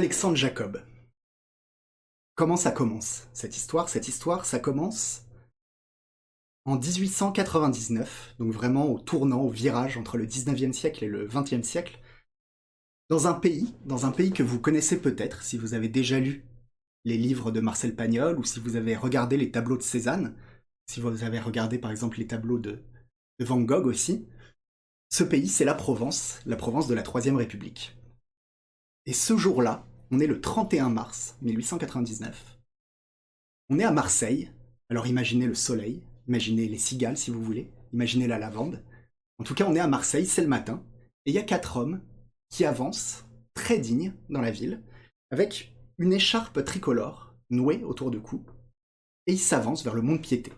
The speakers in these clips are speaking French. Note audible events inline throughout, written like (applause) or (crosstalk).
Alexandre Jacob. Comment ça commence, cette histoire? Cette histoire, ça commence en 1899, donc vraiment au tournant, au virage entre le 19e siècle et le 20e siècle, dans un pays, dans un pays que vous connaissez peut-être si vous avez déjà lu les livres de Marcel Pagnol ou si vous avez regardé les tableaux de Cézanne, si vous avez regardé par exemple les tableaux de, de Van Gogh aussi. Ce pays, c'est la Provence, la Provence de la Troisième République. Et ce jour-là, on est le 31 mars 1899. On est à Marseille, alors imaginez le soleil, imaginez les cigales si vous voulez, imaginez la lavande. En tout cas, on est à Marseille, c'est le matin, et il y a quatre hommes qui avancent, très dignes, dans la ville, avec une écharpe tricolore nouée autour du cou, et ils s'avancent vers le mont piété.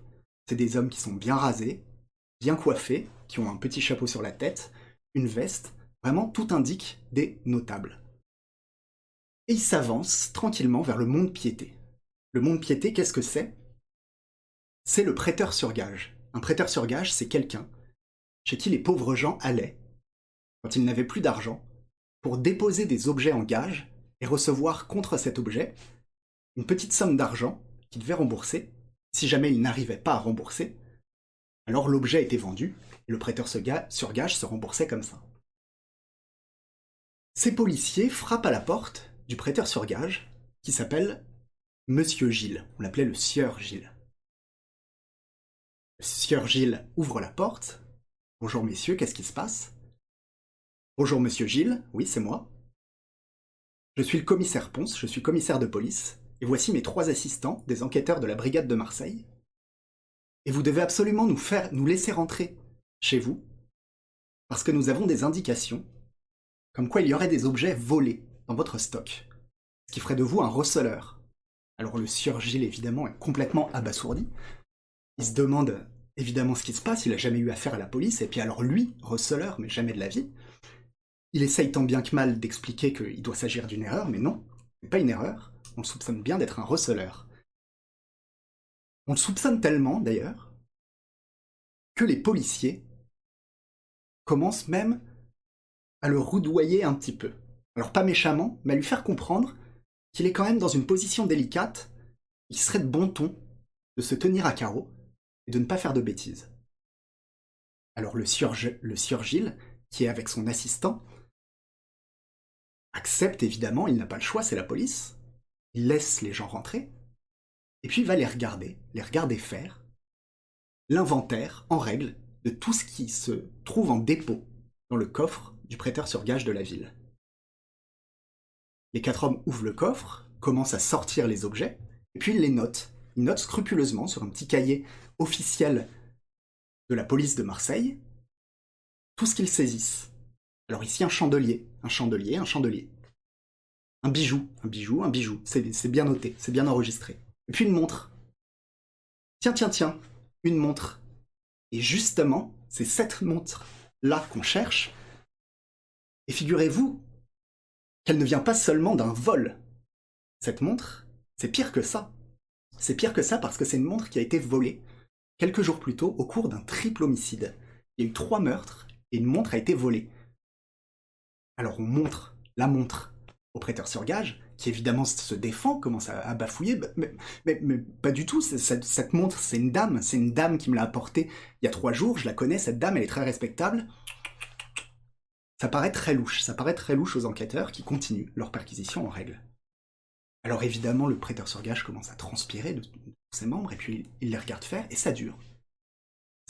C'est des hommes qui sont bien rasés, bien coiffés, qui ont un petit chapeau sur la tête, une veste, vraiment tout indique des notables. Et ils s'avancent tranquillement vers le mont de piété. Le mont de piété, qu'est-ce que c'est? C'est le prêteur sur gage. Un prêteur sur gage, c'est quelqu'un chez qui les pauvres gens allaient, quand ils n'avaient plus d'argent, pour déposer des objets en gage et recevoir contre cet objet une petite somme d'argent qu'ils devaient rembourser. Si jamais ils n'arrivaient pas à rembourser, alors l'objet était vendu et le prêteur sur gage se remboursait comme ça. Ces policiers frappent à la porte prêteur sur gage qui s'appelle Monsieur Gilles. On l'appelait le Sieur Gilles. Le Sieur Gilles ouvre la porte. Bonjour messieurs, qu'est-ce qui se passe? Bonjour monsieur Gilles, oui c'est moi. Je suis le commissaire Ponce, je suis commissaire de police, et voici mes trois assistants, des enquêteurs de la brigade de Marseille. Et vous devez absolument nous faire nous laisser rentrer chez vous, parce que nous avons des indications comme quoi il y aurait des objets volés dans votre stock, ce qui ferait de vous un receleur. Alors le sieur Gilles évidemment est complètement abasourdi. Il se demande évidemment ce qui se passe, il a jamais eu affaire à la police, et puis alors lui, receleur, mais jamais de la vie. Il essaye tant bien que mal d'expliquer qu'il doit s'agir d'une erreur, mais non, n'est pas une erreur, on le soupçonne bien d'être un receleur. On le soupçonne tellement, d'ailleurs, que les policiers commencent même à le roudoyer un petit peu. Alors pas méchamment, mais à lui faire comprendre qu'il est quand même dans une position délicate, il serait de bon ton de se tenir à carreau et de ne pas faire de bêtises. Alors le sieur, le sieur Gilles, qui est avec son assistant, accepte évidemment, il n'a pas le choix, c'est la police. Il laisse les gens rentrer, et puis va les regarder, les regarder faire l'inventaire en règle de tout ce qui se trouve en dépôt dans le coffre du prêteur sur gage de la ville. Les quatre hommes ouvrent le coffre, commencent à sortir les objets, et puis ils les notent. Ils notent scrupuleusement sur un petit cahier officiel de la police de Marseille tout ce qu'ils saisissent. Alors ici un chandelier, un chandelier, un chandelier. Un bijou, un bijou, un bijou. C'est bien noté, c'est bien enregistré. Et puis une montre. Tiens, tiens, tiens, une montre. Et justement, c'est cette montre-là qu'on cherche. Et figurez-vous qu'elle ne vient pas seulement d'un vol. Cette montre, c'est pire que ça. C'est pire que ça parce que c'est une montre qui a été volée quelques jours plus tôt au cours d'un triple homicide. Il y a eu trois meurtres et une montre a été volée. Alors on montre la montre au prêteur sur gage, qui évidemment se défend, commence à, bafouiller, mais, pas du tout, cette montre, c'est une dame, c'est une dame qui me l'a apportée il y a trois jours, je la connais, cette dame, elle est très respectable. Ça paraît très louche, ça paraît très louche aux enquêteurs qui continuent leur perquisition en règle. Alors évidemment, le prêteur sur gage commence à transpirer de, ses membres, et puis il les regarde faire, et ça dure.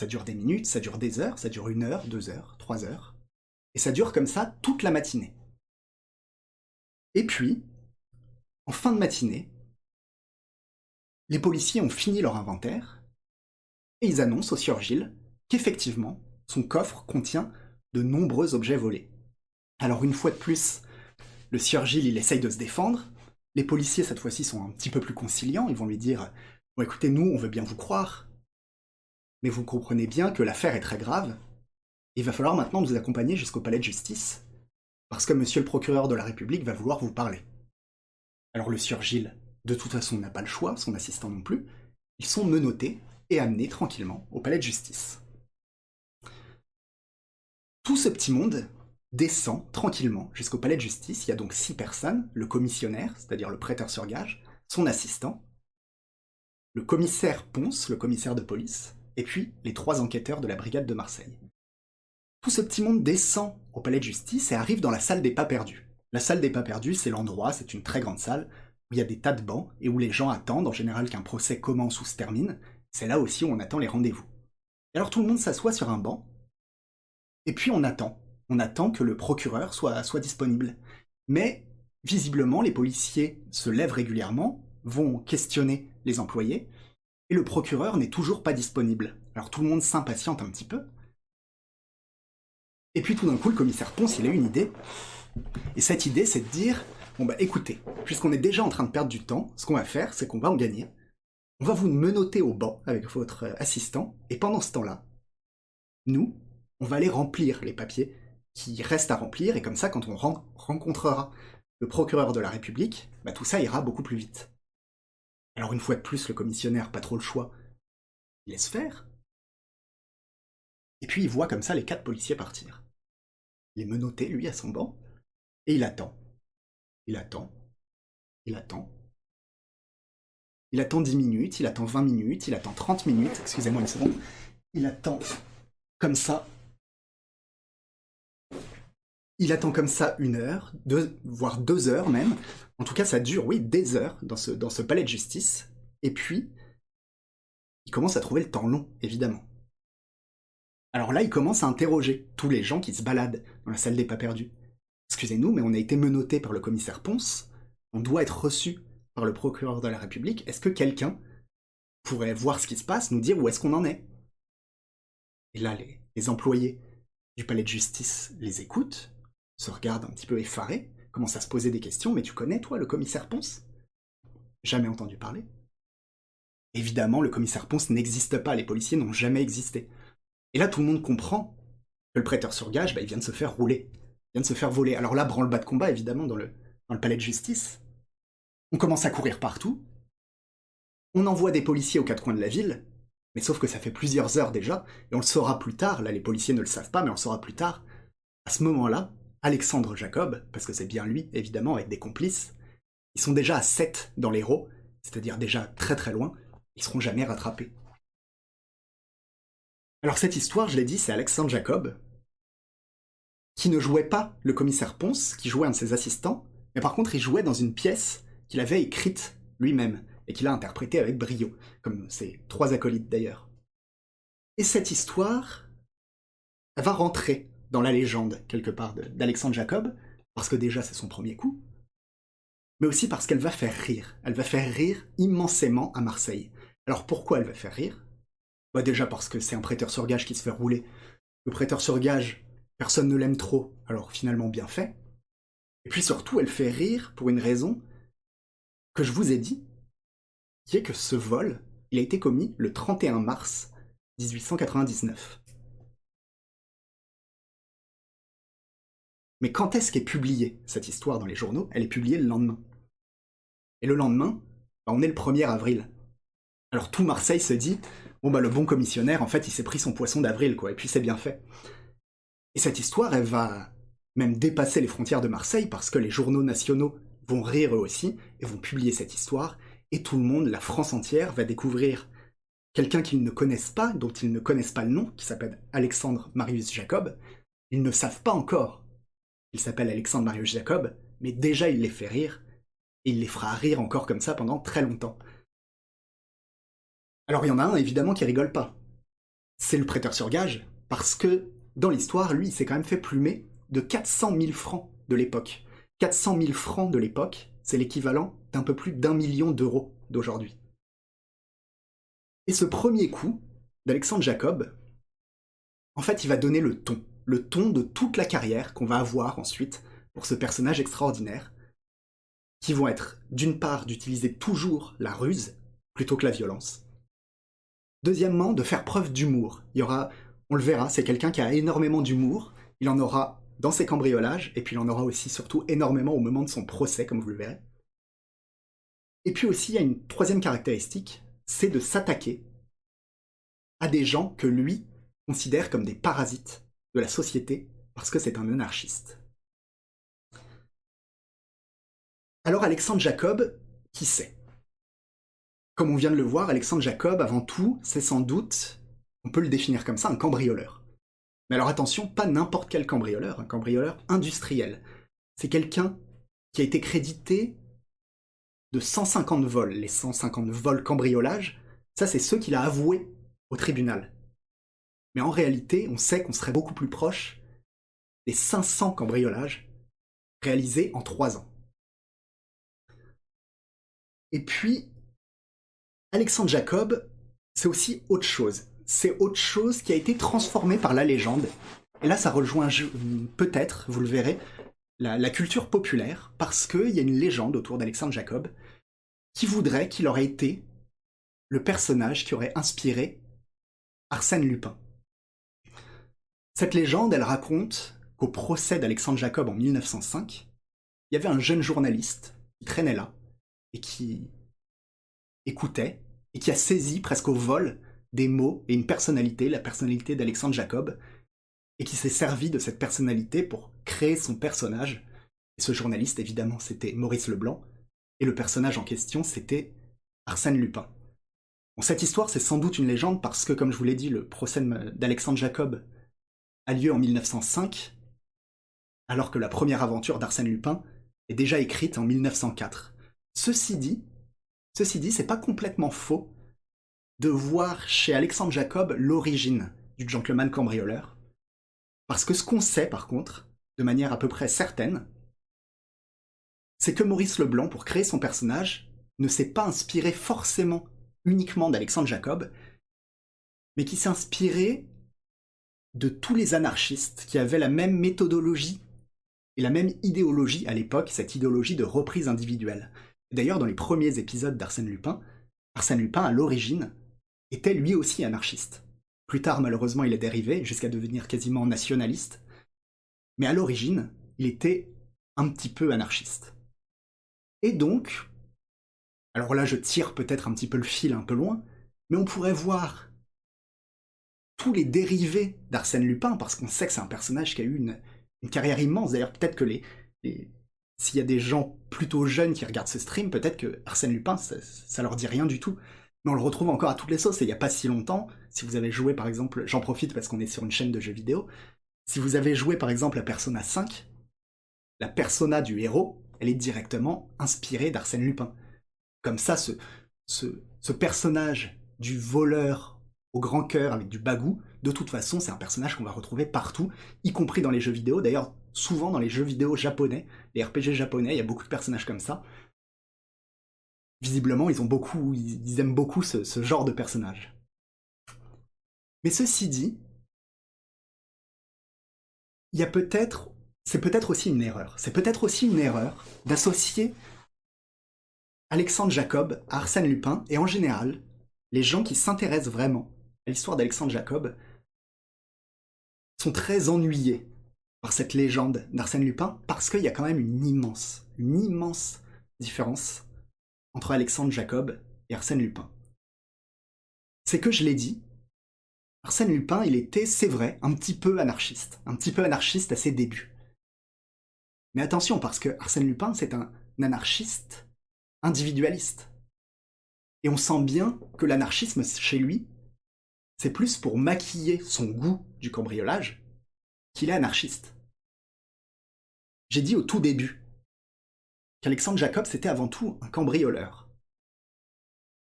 Ça dure des minutes, ça dure des heures, ça dure une heure, deux heures, trois heures. Et ça dure comme ça toute la matinée. Et puis, en fin de matinée, les policiers ont fini leur inventaire et ils annoncent au sieur Gilles qu'effectivement, son coffre contient de nombreux objets volés. Alors une fois de plus, le sieur Gilles, il essaye de se défendre. Les policiers, cette fois-ci, sont un petit peu plus conciliants. Ils vont lui dire Bon, écoutez, nous, on veut bien vous croire, mais vous comprenez bien que l'affaire est très grave. Il va falloir maintenant nous accompagner jusqu'au palais de justice, parce que monsieur le procureur de la République va vouloir vous parler. Alors le sieur Gilles, de toute façon, n'a pas le choix, son assistant non plus. Ils sont menottés et amenés tranquillement au palais de justice. Tout ce petit monde descend tranquillement jusqu'au palais de justice. Il y a donc six personnes, le commissionnaire, c'est-à-dire le prêteur sur gage, son assistant, le commissaire Ponce, le commissaire de police, et puis les trois enquêteurs de la brigade de Marseille. Tout ce petit monde descend au palais de justice et arrive dans la salle des pas perdus. La salle des pas perdus, c'est l'endroit, c'est une très grande salle, où il y a des tas de bancs et où les gens attendent en général qu'un procès commence ou se termine. C'est là aussi où on attend les rendez-vous. Alors tout le monde s'assoit sur un banc, et puis on attend. On attend que le procureur soit, soit disponible. Mais visiblement, les policiers se lèvent régulièrement, vont questionner les employés, et le procureur n'est toujours pas disponible. Alors tout le monde s'impatiente un petit peu. Et puis tout d'un coup, le commissaire Ponce, il a une idée. Et cette idée, c'est de dire, bon bah écoutez, puisqu'on est déjà en train de perdre du temps, ce qu'on va faire, c'est qu'on va en gagner. On va vous menoter au banc avec votre assistant, et pendant ce temps-là, nous, on va aller remplir les papiers qui restent à remplir, et comme ça, quand on rencontrera le procureur de la République, bah, tout ça ira beaucoup plus vite. Alors une fois de plus, le commissionnaire, pas trop le choix, il laisse faire. Et puis il voit comme ça les quatre policiers partir. Il est menotté, lui, à son banc, et il attend. Il attend. Il attend. Il attend 10 minutes, il attend 20 minutes, il attend 30 minutes, excusez-moi une seconde. Il attend comme ça. Il attend comme ça une heure, voire deux heures même. En tout cas, ça dure, oui, des heures dans ce, palais de justice. Et puis, il commence à trouver le temps long, évidemment. Alors là, il commence à interroger tous les gens qui se baladent dans la salle des pas perdus. Excusez-nous, mais on a été menotté par le commissaire Ponce. On doit être reçu par le procureur de la République. Est-ce que quelqu'un pourrait voir ce qui se passe, nous dire où est-ce qu'on en est? Et là, les employés du palais de justice les écoutent, se regardent un petit peu effarés, commencent à se poser des questions. Mais tu connais, toi, le commissaire Ponce? Jamais entendu parler. Évidemment, le commissaire Ponce n'existe pas, les policiers n'ont jamais existé. Et là, tout le monde comprend que le prêteur sur gage, bah, il vient de se faire rouler, il vient de se faire voler. Alors là, branle-bas de combat, évidemment, dans le palais de justice. On commence à courir partout. On envoie des policiers aux quatre coins de la ville, mais sauf que ça fait plusieurs heures déjà, et on le saura plus tard, là les policiers ne le savent pas, mais on le saura plus tard. À ce moment-là, Alexandre Jacob, parce que c'est bien lui, évidemment, avec des complices, ils sont déjà à 7 dans l'Hérault, c'est-à-dire déjà très très loin, ils seront jamais rattrapés. Alors cette histoire, je l'ai dit, c'est Alexandre Jacob, qui ne jouait pas le commissaire Ponce, qui jouait un de ses assistants, mais par contre il jouait dans une pièce qu'il avait écrite lui-même, et qu'il a interprétée avec brio, comme ses trois acolytes d'ailleurs. Et cette histoire, va rentrer dans la légende, quelque part, d'Alexandre Jacob, parce que déjà c'est son premier coup, mais aussi parce qu'elle va faire rire. Elle va faire rire immensément à Marseille. Alors pourquoi elle va faire rire? Bah Déjà parce que c'est un prêteur sur gage qui se fait rouler. Le prêteur sur gage, personne ne l'aime trop, alors finalement bien fait. Et puis surtout, elle fait rire pour une raison que je vous ai dit, qui est que ce vol, il a été commis le 31 mars 1899. Mais quand est-ce qu'est publiée cette histoire dans les journaux? Elle est publiée le lendemain. Et le lendemain, bah, on est le 1er avril. Alors tout Marseille se dit, bon bah le bon commissionnaire, en fait, il s'est pris son poisson d'avril, quoi, et puis c'est bien fait. Et cette histoire, elle va même dépasser les frontières de Marseille parce que les journaux nationaux vont rire eux aussi et vont publier cette histoire, et tout le monde, la France entière, va découvrir quelqu'un qu'ils ne connaissent pas, dont ils ne connaissent pas le nom, qui s'appelle Alexandre Marius Jacob. Ils ne savent pas encore il s'appelle Alexandre Marius Jacob, mais déjà il les fait rire, et il les fera rire encore comme ça pendant très longtemps. Alors il y en a un évidemment qui rigole pas. C'est le prêteur sur gage, parce que dans l'histoire, lui, il s'est quand même fait plumer de 400 000 francs de l'époque. 400 000 francs de l'époque, c'est l'équivalent d'un peu plus d'un million d'euros d'aujourd'hui. Et ce premier coup d'Alexandre Jacob, en fait, il va donner le ton le ton de toute la carrière qu'on va avoir ensuite pour ce personnage extraordinaire, qui vont être d'une part d'utiliser toujours la ruse plutôt que la violence. Deuxièmement, de faire preuve d'humour. Il y aura, on le verra, c'est quelqu'un qui a énormément d'humour. Il en aura dans ses cambriolages, et puis il en aura aussi surtout énormément au moment de son procès, comme vous le verrez. Et puis aussi, il y a une troisième caractéristique, c'est de s'attaquer à des gens que lui considère comme des parasites de la société Parce que c'est un anarchiste. Alors Alexandre Jacob, qui sait Comme on vient de le voir, Alexandre Jacob, avant tout, c'est sans doute, on peut le définir comme ça, un cambrioleur. Mais alors attention, pas n'importe quel cambrioleur, un cambrioleur industriel. C'est quelqu'un qui a été crédité de 150 vols. Les 150 vols cambriolage, ça c'est ceux qu'il a avoués au tribunal. Mais en réalité, on sait qu'on serait beaucoup plus proche des 500 cambriolages réalisés en 3 ans. Et puis, Alexandre Jacob, c'est aussi autre chose. C'est autre chose qui a été transformé par la légende. Et là, ça rejoint peut-être, vous le verrez, la, culture populaire, parce qu'il y a une légende autour d'Alexandre Jacob qui voudrait qu'il aurait été le personnage qui aurait inspiré Arsène Lupin. Cette légende, elle raconte qu'au procès d'Alexandre Jacob en 1905, il y avait un jeune journaliste qui traînait là et qui écoutait et qui a saisi presque au vol des mots et une personnalité, la personnalité d'Alexandre Jacob, et qui s'est servi de cette personnalité pour créer son personnage. Et ce journaliste, évidemment, c'était Maurice Leblanc, et le personnage en question, c'était Arsène Lupin. Cette histoire, c'est sans doute une légende parce que, comme je vous l'ai dit, le procès d'Alexandre Jacob a lieu en 1905, alors que la première aventure d'Arsène Lupin est déjà écrite en 1904. Ceci dit, ceci dit, c'est pas complètement faux de voir chez Alexandre Jacob l'origine du gentleman cambrioleur. Parce que ce qu'on sait, par contre, de manière à peu près certaine, c'est que Maurice Leblanc, pour créer son personnage, ne s'est pas inspiré forcément uniquement d'Alexandre Jacob, mais qui s'est inspiré de tous les anarchistes qui avaient la même méthodologie et la même idéologie à l'époque, cette idéologie de reprise individuelle. D'ailleurs, dans les premiers épisodes d'Arsène Lupin, Arsène Lupin, à l'origine, était lui aussi anarchiste. Plus tard, malheureusement, il est dérivé jusqu'à devenir quasiment nationaliste. Mais à l'origine, il était un petit peu anarchiste. Et donc, alors là, je tire peut-être un petit peu le fil un peu loin, mais on pourrait voir tous les dérivés d'Arsène Lupin, parce qu'on sait que c'est un personnage qui a eu une, carrière immense. D'ailleurs, peut-être que les, s'il y a des gens plutôt jeunes qui regardent ce stream, peut-être que Arsène Lupin, ça, leur dit rien du tout. Mais on le retrouve encore à toutes les sauces, et il n'y a pas si longtemps, si vous avez joué par exemple, j'en profite parce qu'on est sur une chaîne de jeux vidéo, si vous avez joué par exemple à Persona 5, la persona du héros, elle est directement inspirée d'Arsène Lupin. Comme ça, ce, ce, ce personnage du voleur au grand cœur avec du bagou, de toute façon, c'est un personnage qu'on va retrouver partout, y compris dans les jeux vidéo. D'ailleurs, souvent dans les jeux vidéo japonais, les RPG japonais, il y a beaucoup de personnages comme ça. Visiblement, ils ont beaucoup, ils aiment beaucoup ce, genre de personnage. Mais ceci dit, il y a peut-être, c'est peut-être aussi une erreur. C'est peut-être aussi une erreur d'associer Alexandre Jacob Arsène Lupin, et en général, les gens qui s'intéressent vraiment l'histoire d'Alexandre Jacob sont très ennuyés par cette légende d'Arsène Lupin parce qu'il y a quand même une immense, une immense différence entre Alexandre Jacob et Arsène Lupin. C'est que je l'ai dit, Arsène Lupin, il était, c'est vrai, un petit peu anarchiste, un petit peu anarchiste à ses débuts. Mais attention, parce que Arsène Lupin, c'est un anarchiste individualiste. Et on sent bien que l'anarchisme chez lui, c'est plus pour maquiller son goût du cambriolage qu'il est anarchiste. J'ai dit au tout début qu'Alexandre Jacob c'était avant tout un cambrioleur.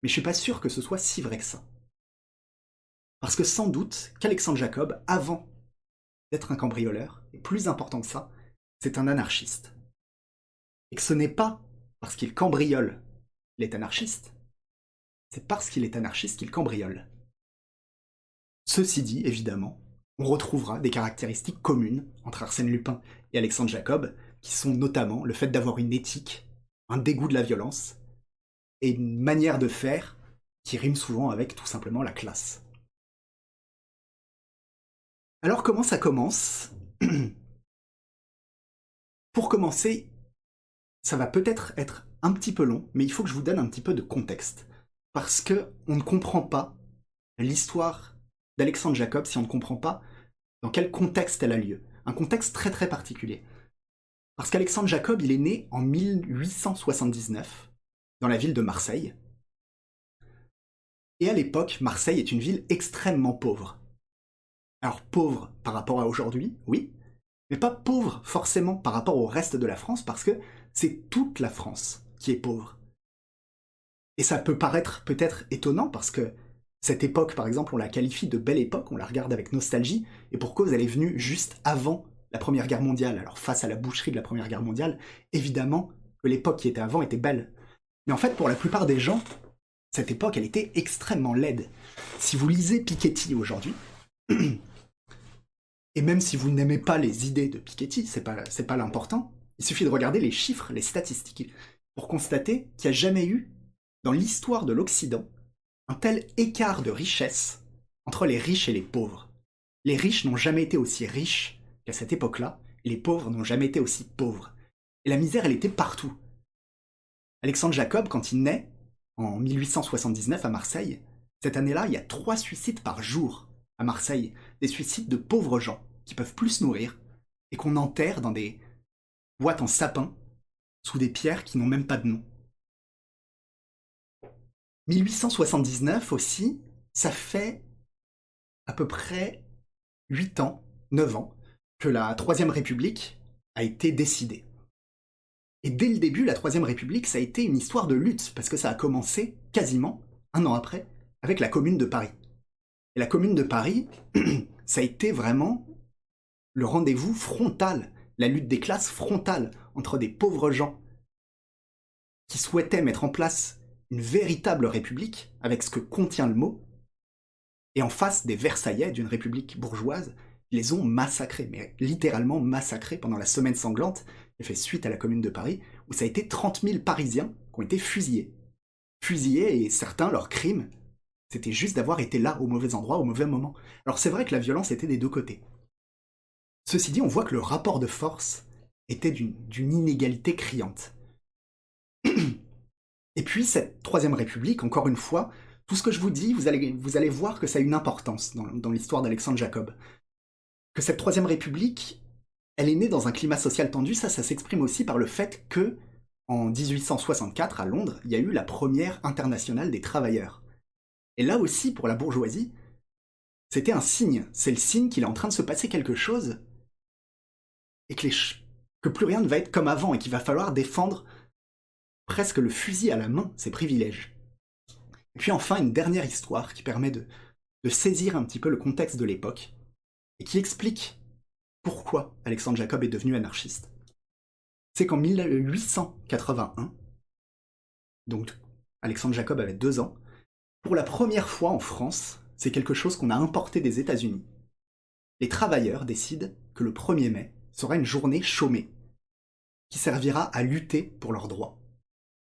Mais je suis pas sûr que ce soit si vrai que ça. Parce que sans doute qu'Alexandre Jacob, avant d'être un cambrioleur, et plus important que ça, c'est un anarchiste. Et que ce n'est pas parce qu'il cambriole qu'il est anarchiste, c'est parce qu'il est anarchiste qu'il cambriole. Ceci dit, évidemment, on retrouvera des caractéristiques communes entre Arsène Lupin et Alexandre Jacob, qui sont notamment le fait d'avoir une éthique, un dégoût de la violence, et une manière de faire qui rime souvent avec tout simplement la classe. Alors comment ça commence (clears throat) Pour commencer, ça va peut-être être un petit peu long, mais il faut que je vous donne un petit peu de contexte. Parce que on ne comprend pas l'histoire d'Alexandre Jacob si on ne comprend pas dans quel contexte elle a lieu. un contexte très très particulier. Parce qu'Alexandre Jacob, il est né en 1879 dans la ville de Marseille. Et à l'époque, Marseille est une ville extrêmement pauvre. Alors pauvre par rapport à aujourd'hui, oui, mais pas pauvre forcément par rapport au reste de la France, parce que c'est toute la France qui est pauvre. Et ça peut paraître peut-être étonnant, parce que cette époque, par exemple, on la qualifie de belle époque, on la regarde avec nostalgie, et pour cause, elle est venue juste avant la Première Guerre mondiale. Alors face à la boucherie de la Première Guerre mondiale, évidemment que l'époque qui était avant était belle. Mais en fait, pour la plupart des gens, cette époque, elle était extrêmement laide. Si vous lisez Piketty aujourd'hui, (clears throat) et même si vous n'aimez pas les idées de Piketty, c'est pas, c'est pas l'important, il suffit de regarder les chiffres, les statistiques, pour constater qu'il n'y a jamais eu, dans l'histoire de l'Occident, un tel écart de richesse entre les riches et les pauvres. Les riches n'ont jamais été aussi riches qu'à cette époque-là, et les pauvres n'ont jamais été aussi pauvres. Et la misère, elle était partout. Alexandre Jacob, quand il naît, en 1879 à Marseille, cette année-là, il y a trois suicides par jour à Marseille, des suicides de pauvres gens qui peuvent plus se nourrir et qu'on enterre dans des boîtes en sapin sous des pierres qui n'ont même pas de nom. 1879 aussi, ça fait à peu près 8 ans, 9 ans, que la Troisième République a été décidée. Et dès le début, la Troisième République, ça a été une histoire de lutte, parce que ça a commencé quasiment un an après, avec la Commune de Paris. Et la Commune de Paris, (clears throat) ça a été vraiment le rendez-vous frontal, la lutte des classes frontale entre des pauvres gens qui souhaitaient mettre en place une véritable république, avec ce que contient le mot, et en face des Versaillais d'une république bourgeoise, ils les ont massacrés, mais littéralement massacrés pendant la semaine sanglante, qui fait suite à la Commune de Paris, où ça a été 30 000 Parisiens qui ont été fusillés. Fusillés, et certains, leur crime, c'était juste d'avoir été là au mauvais endroit, au mauvais moment. Alors c'est vrai que la violence était des deux côtés. Ceci dit, on voit que le rapport de force était d'une inégalité criante. (clears throat) Et puis cette Troisième République, encore une fois, tout ce que je vous dis, vous allez, vous allez voir que ça a une importance dans, dans l'histoire d'Alexandre Jacob. Que cette Troisième République, elle est née dans un climat social tendu, ça, ça s'exprime aussi par le fait que, en 1864, à Londres, il y a eu la première internationale des travailleurs. Et là aussi, pour la bourgeoisie, c'était un signe. C'est le signe qu'il est en train de se passer quelque chose et que, que plus rien ne va être comme avant et qu'il va falloir défendre presque le fusil à la main, ses privilèges. Et puis enfin, une dernière histoire qui permet de, saisir un petit peu le contexte de l'époque, et qui explique pourquoi Alexandre Jacob est devenu anarchiste. C'est qu'en 1881, donc Alexandre Jacob avait deux ans, pour la première fois en France, c'est quelque chose qu'on a importé des États-Unis. Les travailleurs décident que le 1er mai sera une journée chômée, qui servira à lutter pour leurs droits.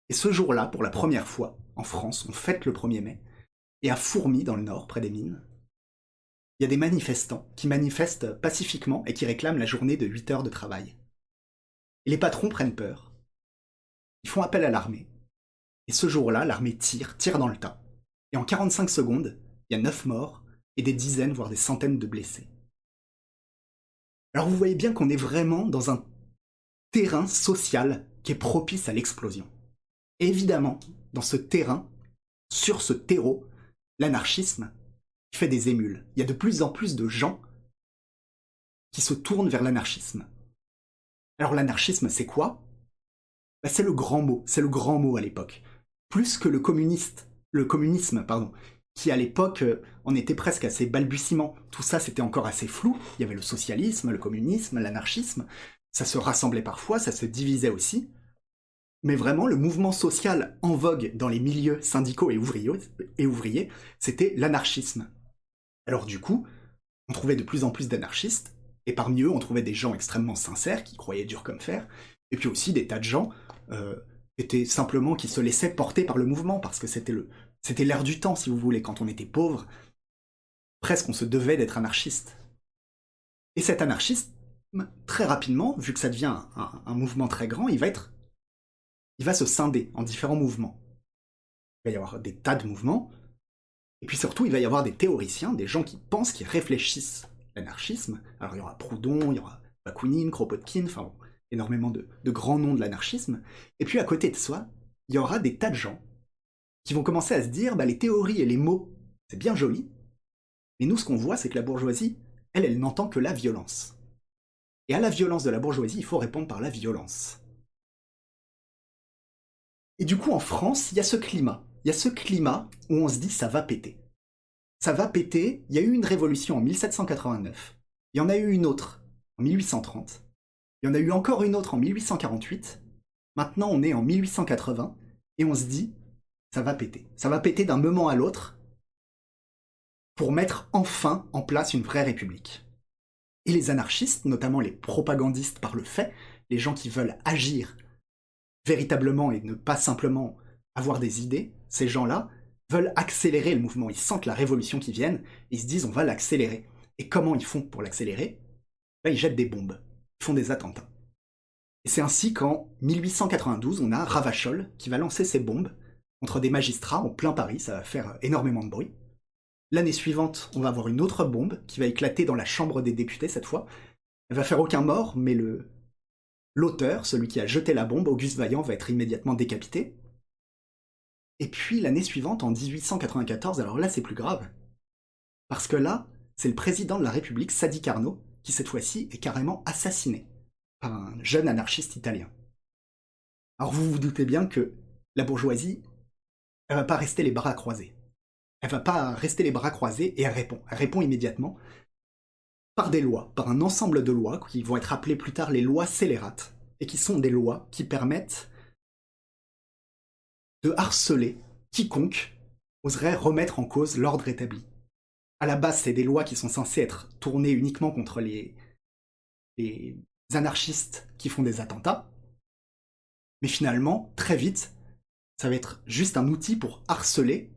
Et ce jour-là, pour la première fois, en France, on fête le 1er mai, et à Fourmi, dans le nord, près des mines, il y a des manifestants qui manifestent pacifiquement et qui réclament la journée de 8 heures de travail. Et les patrons prennent peur. Ils font appel à l'armée. Et ce jour-là, l'armée tire, tire dans le tas. Et en 45 secondes, il y a 9 morts et des dizaines, voire des centaines de blessés. Alors vous voyez bien qu'on est vraiment dans un terrain social qui est propice à l'explosion évidemment, dans ce terrain, sur ce terreau, l'anarchisme fait des émules. Il y a de plus en plus de gens qui se tournent vers l'anarchisme. Alors l'anarchisme, c'est quoi? Bah, C'est le grand mot, c'est le grand mot à l'époque. Plus que le le communisme, pardon, qui à l'époque euh, en était presque assez balbutiement. Tout ça, c'était encore assez flou. Il y avait le socialisme, le communisme, l'anarchisme. Ça se rassemblait parfois, ça se divisait aussi mais vraiment le mouvement social en vogue dans les milieux syndicaux et ouvriers, c'était l'anarchisme. Alors du coup, on trouvait de plus en plus d'anarchistes, et parmi eux, on trouvait des gens extrêmement sincères, qui croyaient dur comme fer, et puis aussi des tas de gens euh, étaient simplement qui se laissaient porter par le mouvement, parce que c'était le, c'était l'air du temps, si vous voulez, quand on était pauvre, presque on se devait d'être anarchiste. Et cet anarchisme, très rapidement, vu que ça devient un mouvement très grand, il va être il va se scinder en différents mouvements. Il va y avoir des tas de mouvements, et puis surtout, il va y avoir des théoriciens, des gens qui pensent, qui réfléchissent l'anarchisme. Alors il y aura Proudhon, il y aura Bakounine, Kropotkin, enfin énormément de, de grands noms de l'anarchisme. Et puis à côté de soi, il y aura des tas de gens qui vont commencer à se dire bah, les théories et les mots, c'est bien joli, mais nous, ce qu'on voit, c'est que la bourgeoisie, elle, elle n'entend que la violence. Et à la violence de la bourgeoisie, il faut répondre par la violence. Et du coup, en France, il y a ce climat. Il y a ce climat où on se dit ça va péter. Ça va péter. Il y a eu une révolution en 1789. Il y en a eu une autre en 1830. Il y en a eu encore une autre en 1848. Maintenant, on est en 1880 et on se dit ça va péter. Ça va péter d'un moment à l'autre pour mettre enfin en place une vraie république. Et les anarchistes, notamment les propagandistes par le fait, les gens qui veulent agir véritablement et ne pas simplement avoir des idées, ces gens-là veulent accélérer le mouvement. Ils sentent la révolution qui vient, ils se disent on va l'accélérer. Et comment ils font pour l'accélérer? Ben, Ils jettent des bombes, ils font des attentats. Et c'est ainsi qu'en 1892, on a Ravachol qui va lancer ses bombes contre des magistrats en plein Paris, ça va faire énormément de bruit. L'année suivante, on va avoir une autre bombe qui va éclater dans la Chambre des députés cette fois. Elle va faire aucun mort, mais le l'auteur, celui qui a jeté la bombe, Auguste Vaillant, va être immédiatement décapité. Et puis l'année suivante, en 1894, alors là c'est plus grave, parce que là, c'est le président de la République, Sadi Carnot, qui cette fois-ci est carrément assassiné par un jeune anarchiste italien. Alors vous vous doutez bien que la bourgeoisie, elle va pas rester les bras croisés elle va pas rester les bras croisés et elle répond. Elle répond immédiatement par des lois, par un ensemble de lois qui vont être appelées plus tard les lois scélérates, et qui sont des lois qui permettent de harceler quiconque oserait remettre en cause l'ordre établi. À la base, c'est des lois qui sont censées être tournées uniquement contre les, les anarchistes qui font des attentats, mais finalement, très vite, ça va être juste un outil pour harceler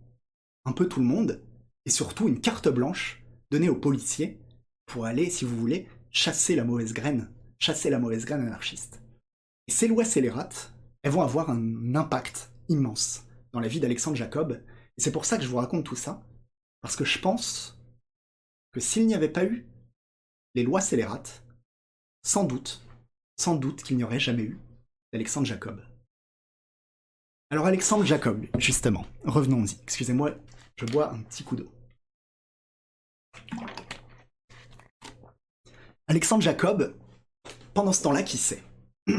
un peu tout le monde, et surtout une carte blanche donnée aux policiers pour aller, si vous voulez, chasser la mauvaise graine, chasser la mauvaise graine anarchiste. Et ces lois scélérates, elles vont avoir un impact immense dans la vie d'Alexandre Jacob, et c'est pour ça que je vous raconte tout ça, parce que je pense que s'il n'y avait pas eu les lois scélérates, sans doute, sans doute qu'il n'y aurait jamais eu d'Alexandre Jacob. Alors Alexandre Jacob, justement, revenons-y. Excusez-moi, je bois un petit coup d'eau. Alexandre Jacob, pendant ce temps-là, qui sait? (clears throat)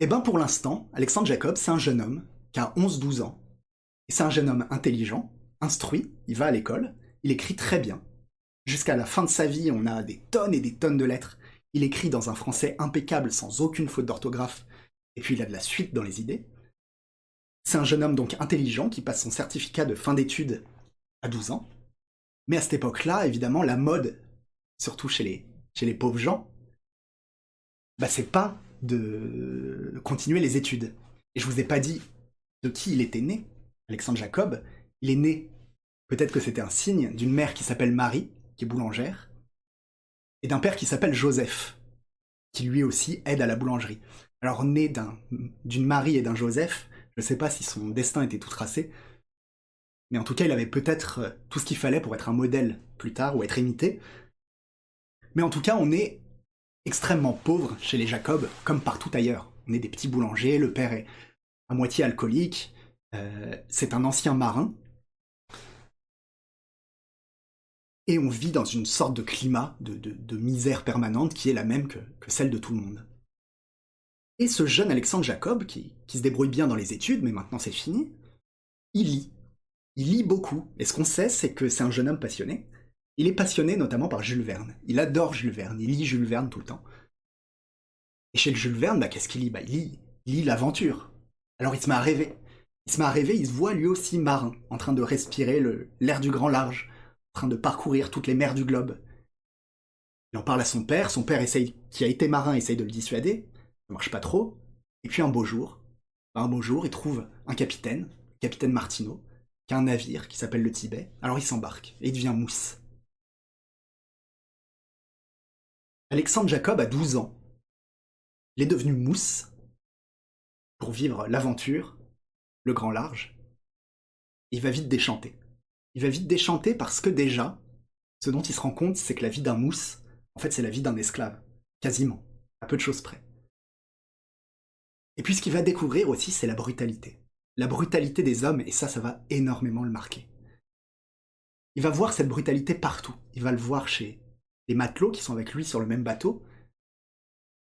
Eh bien, pour l'instant, Alexandre Jacob, c'est un jeune homme qui a 11-12 ans. C'est un jeune homme intelligent, instruit, il va à l'école, il écrit très bien. Jusqu'à la fin de sa vie, on a des tonnes et des tonnes de lettres. Il écrit dans un français impeccable, sans aucune faute d'orthographe, et puis il a de la suite dans les idées. C'est un jeune homme donc intelligent qui passe son certificat de fin d'études à 12 ans. Mais à cette époque-là, évidemment, la mode, surtout chez les, chez les pauvres gens, bah c'est pas de continuer les études. Et je vous ai pas dit de qui il était né, Alexandre Jacob. Il est né, peut-être que c'était un signe, d'une mère qui s'appelle Marie, qui est boulangère, et d'un père qui s'appelle Joseph, qui lui aussi aide à la boulangerie. Alors né d'une Marie et d'un Joseph, je ne sais pas si son destin était tout tracé, mais en tout cas, il avait peut-être euh, tout ce qu'il fallait pour être un modèle plus tard ou être imité. Mais en tout cas, on est extrêmement pauvre chez les Jacob, comme partout ailleurs. On est des petits boulangers, le père est à moitié alcoolique, euh, c'est un ancien marin. Et on vit dans une sorte de climat de, misère permanente qui est la même que celle de tout le monde. Et ce jeune Alexandre Jacob, qui, se débrouille bien dans les études, mais maintenant c'est fini, il lit. Il lit beaucoup. Et ce qu'on sait, c'est que c'est un jeune homme passionné. Il est passionné notamment par Jules Verne. Il adore Jules Verne. Il lit Jules Verne tout le temps. Et chez le Jules Verne, bah, qu'est-ce qu'il lit? Bah, Il lit, lit l'aventure. Alors il se met à rêver. Il se met à rêver, il se voit lui aussi marin, en train de respirer l'air du grand large, en train de parcourir toutes les mers du globe. Il en parle à son père, son père essaye, qui a été marin essaye de le dissuader, ça marche pas trop. Et puis un beau jour, un beau jour, il trouve un capitaine, capitaine Martineau, qui a un navire qui s'appelle le Tibet. Alors il s'embarque et il devient mousse. Alexandre Jacob a 12 ans. Il est devenu mousse pour vivre l'aventure, le grand large. Il va vite déchanter. Il va vite déchanter parce que déjà, ce dont il se rend compte, c'est que la vie d'un mousse, en fait, c'est la vie d'un esclave quasiment, à peu de choses près. Et puis ce qu'il va découvrir aussi, c'est la brutalité. La brutalité des hommes, et ça, ça va énormément le marquer. Il va voir cette brutalité partout. Il va le voir chez les matelots qui sont avec lui sur le même bateau.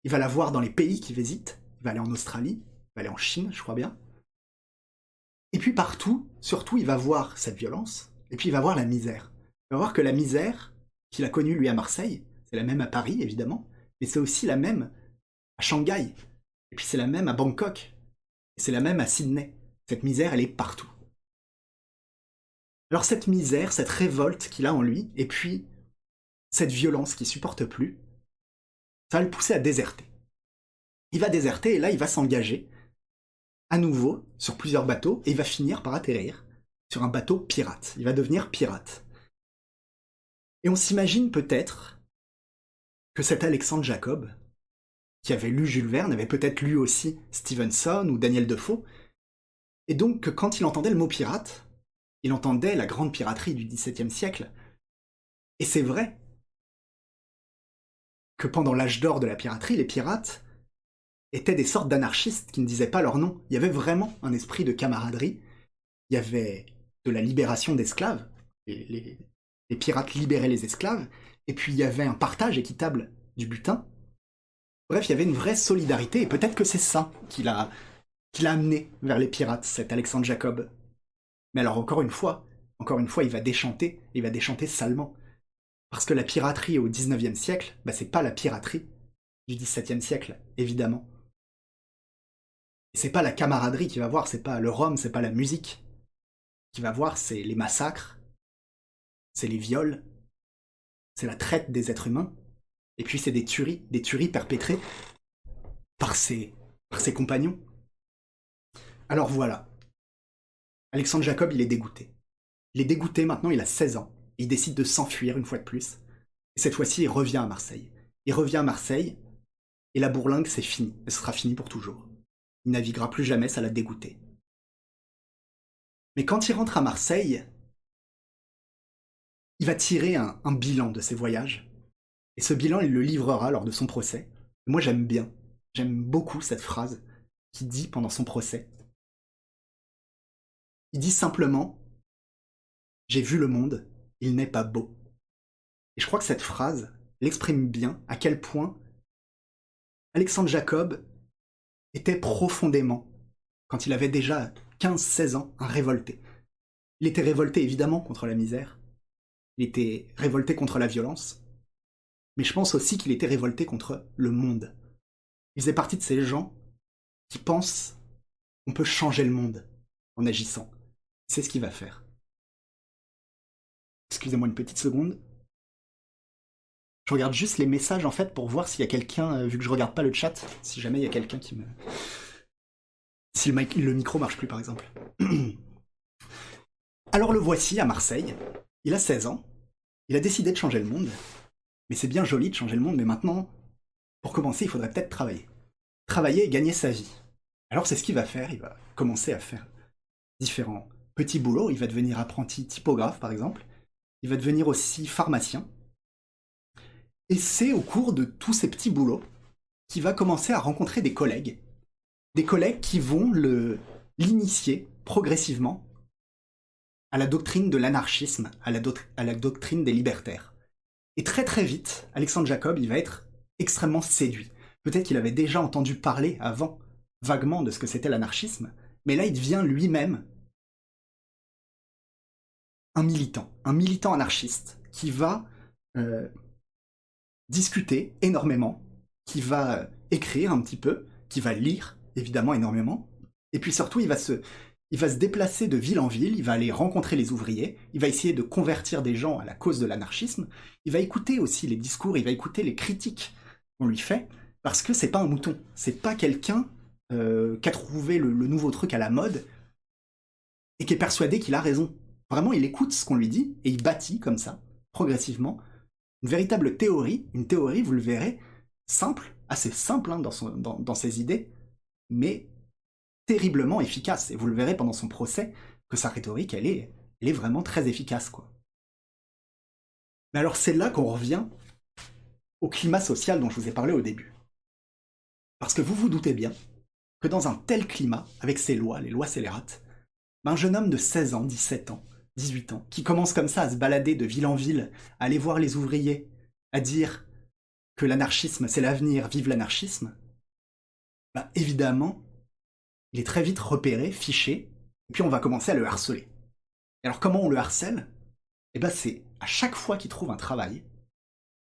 Il va la voir dans les pays qu'il visite. Il va aller en Australie, il va aller en Chine, je crois bien. Et puis partout, surtout, il va voir cette violence, et puis il va voir la misère. Il va voir que la misère qu'il a connue lui à Marseille, c'est la même à Paris, évidemment, mais c'est aussi la même à Shanghai, et puis c'est la même à Bangkok, et c'est la même à Sydney. Cette misère, elle est partout. Alors cette misère, cette révolte qu'il a en lui, et puis cette violence qu'il supporte plus, ça va le pousser à déserter. Il va déserter et là il va s'engager à nouveau sur plusieurs bateaux et il va finir par atterrir sur un bateau pirate. Il va devenir pirate. Et on s'imagine peut-être que cet Alexandre Jacob, qui avait lu Jules Verne, avait peut-être lu aussi Stevenson ou Daniel Defoe, et donc que quand il entendait le mot pirate, il entendait la grande piraterie du XVIIe siècle. Et c'est vrai que pendant l'âge d'or de la piraterie, les pirates étaient des sortes d'anarchistes qui ne disaient pas leur nom. Il y avait vraiment un esprit de camaraderie. Il y avait de la libération d'esclaves. Les, les, pirates libéraient les esclaves. Et puis il y avait un partage équitable du butin. Bref, il y avait une vraie solidarité. Et peut-être que c'est ça qui l'a, qui l'a amené vers les pirates, cet Alexandre Jacob. Mais alors encore une fois, encore une fois, il va déchanter. Il va déchanter salement. Parce que la piraterie au XIXe siècle, bah, c'est pas la piraterie du XVIIe siècle, évidemment. C'est pas la camaraderie qui va voir, c'est pas le rhum, c'est pas la musique qui va voir, c'est les massacres, c'est les viols, c'est la traite des êtres humains, et puis c'est des tueries, des tueries perpétrées par ses, par ses compagnons. Alors voilà. Alexandre Jacob, il est dégoûté. Il est dégoûté maintenant, il a 16 ans. Il décide de s'enfuir une fois de plus. Et cette fois-ci, il revient à Marseille. Il revient à Marseille, et la bourlingue, c'est fini. Ce sera fini pour toujours. Il naviguera plus jamais, ça l'a dégoûté. Mais quand il rentre à Marseille, il va tirer un, un, bilan de ses voyages. Et ce bilan, il le livrera lors de son procès. Moi, j'aime bien, j'aime beaucoup cette phrase qu'il dit pendant son procès. Il dit simplement J'ai vu le monde, il n'est pas beau. Et je crois que cette phrase l'exprime bien à quel point Alexandre Jacob était profondément, quand il avait déjà 15-16 ans, un révolté. Il était révolté évidemment contre la misère, il était révolté contre la violence, mais je pense aussi qu'il était révolté contre le monde. Il faisait partie de ces gens qui pensent qu'on peut changer le monde en agissant. C'est ce qu'il va faire. Excusez-moi une petite seconde. Je regarde juste les messages en fait pour voir s'il y a quelqu'un, euh, vu que je regarde pas le chat, si jamais il y a quelqu'un qui me. Si le, le micro marche plus par exemple. (clears throat) Alors le voici à Marseille. Il a 16 ans. Il a décidé de changer le monde. Mais c'est bien joli de changer le monde, mais maintenant, pour commencer, il faudrait peut-être travailler. Travailler et gagner sa vie. Alors c'est ce qu'il va faire. Il va commencer à faire différents petits boulots. Il va devenir apprenti typographe par exemple. Il va devenir aussi pharmacien. Et c'est au cours de tous ces petits boulots qu'il va commencer à rencontrer des collègues. Des collègues qui vont l'initier progressivement à la doctrine de l'anarchisme, à, à la, doctrine des libertaires. Et très très vite, Alexandre Jacob, il va être extrêmement séduit. Peut-être qu'il avait déjà entendu parler avant, vaguement, de ce que c'était l'anarchisme, mais là il devient lui-même un militant, un militant anarchiste qui va euh, discuter énormément, qui va euh, écrire un petit peu, qui va lire évidemment énormément, et puis surtout il va se, déplacer de ville en ville, il va aller rencontrer les ouvriers, il va essayer de convertir des gens à la cause de l'anarchisme, il va écouter aussi les discours, il va écouter les critiques qu'on lui fait, parce que c'est pas un mouton, c'est pas quelqu'un euh, qui a trouvé le nouveau truc à la mode et qui est persuadé qu'il a raison. Vraiment, il écoute ce qu'on lui dit et il bâtit comme ça, progressivement, une véritable théorie, une théorie, vous le verrez, simple, assez simple hein, dans, ses idées, mais terriblement efficace. Et vous le verrez pendant son procès que sa rhétorique, elle est, vraiment très efficace. quoi. Mais alors c'est là qu'on revient au climat social dont je vous ai parlé au début. Parce que vous vous doutez bien que dans un tel climat, avec ces lois, les lois scélérates, ben, un jeune homme de 16 ans, 17 ans, 18 ans, qui commence comme ça à se balader de ville en ville, à aller voir les ouvriers, à dire que l'anarchisme c'est l'avenir, vive l'anarchisme, ben, évidemment, il est très vite repéré, fiché, et puis on va commencer à le harceler. alors comment on le harcèle? Eh ben c'est à chaque fois qu'il trouve un travail,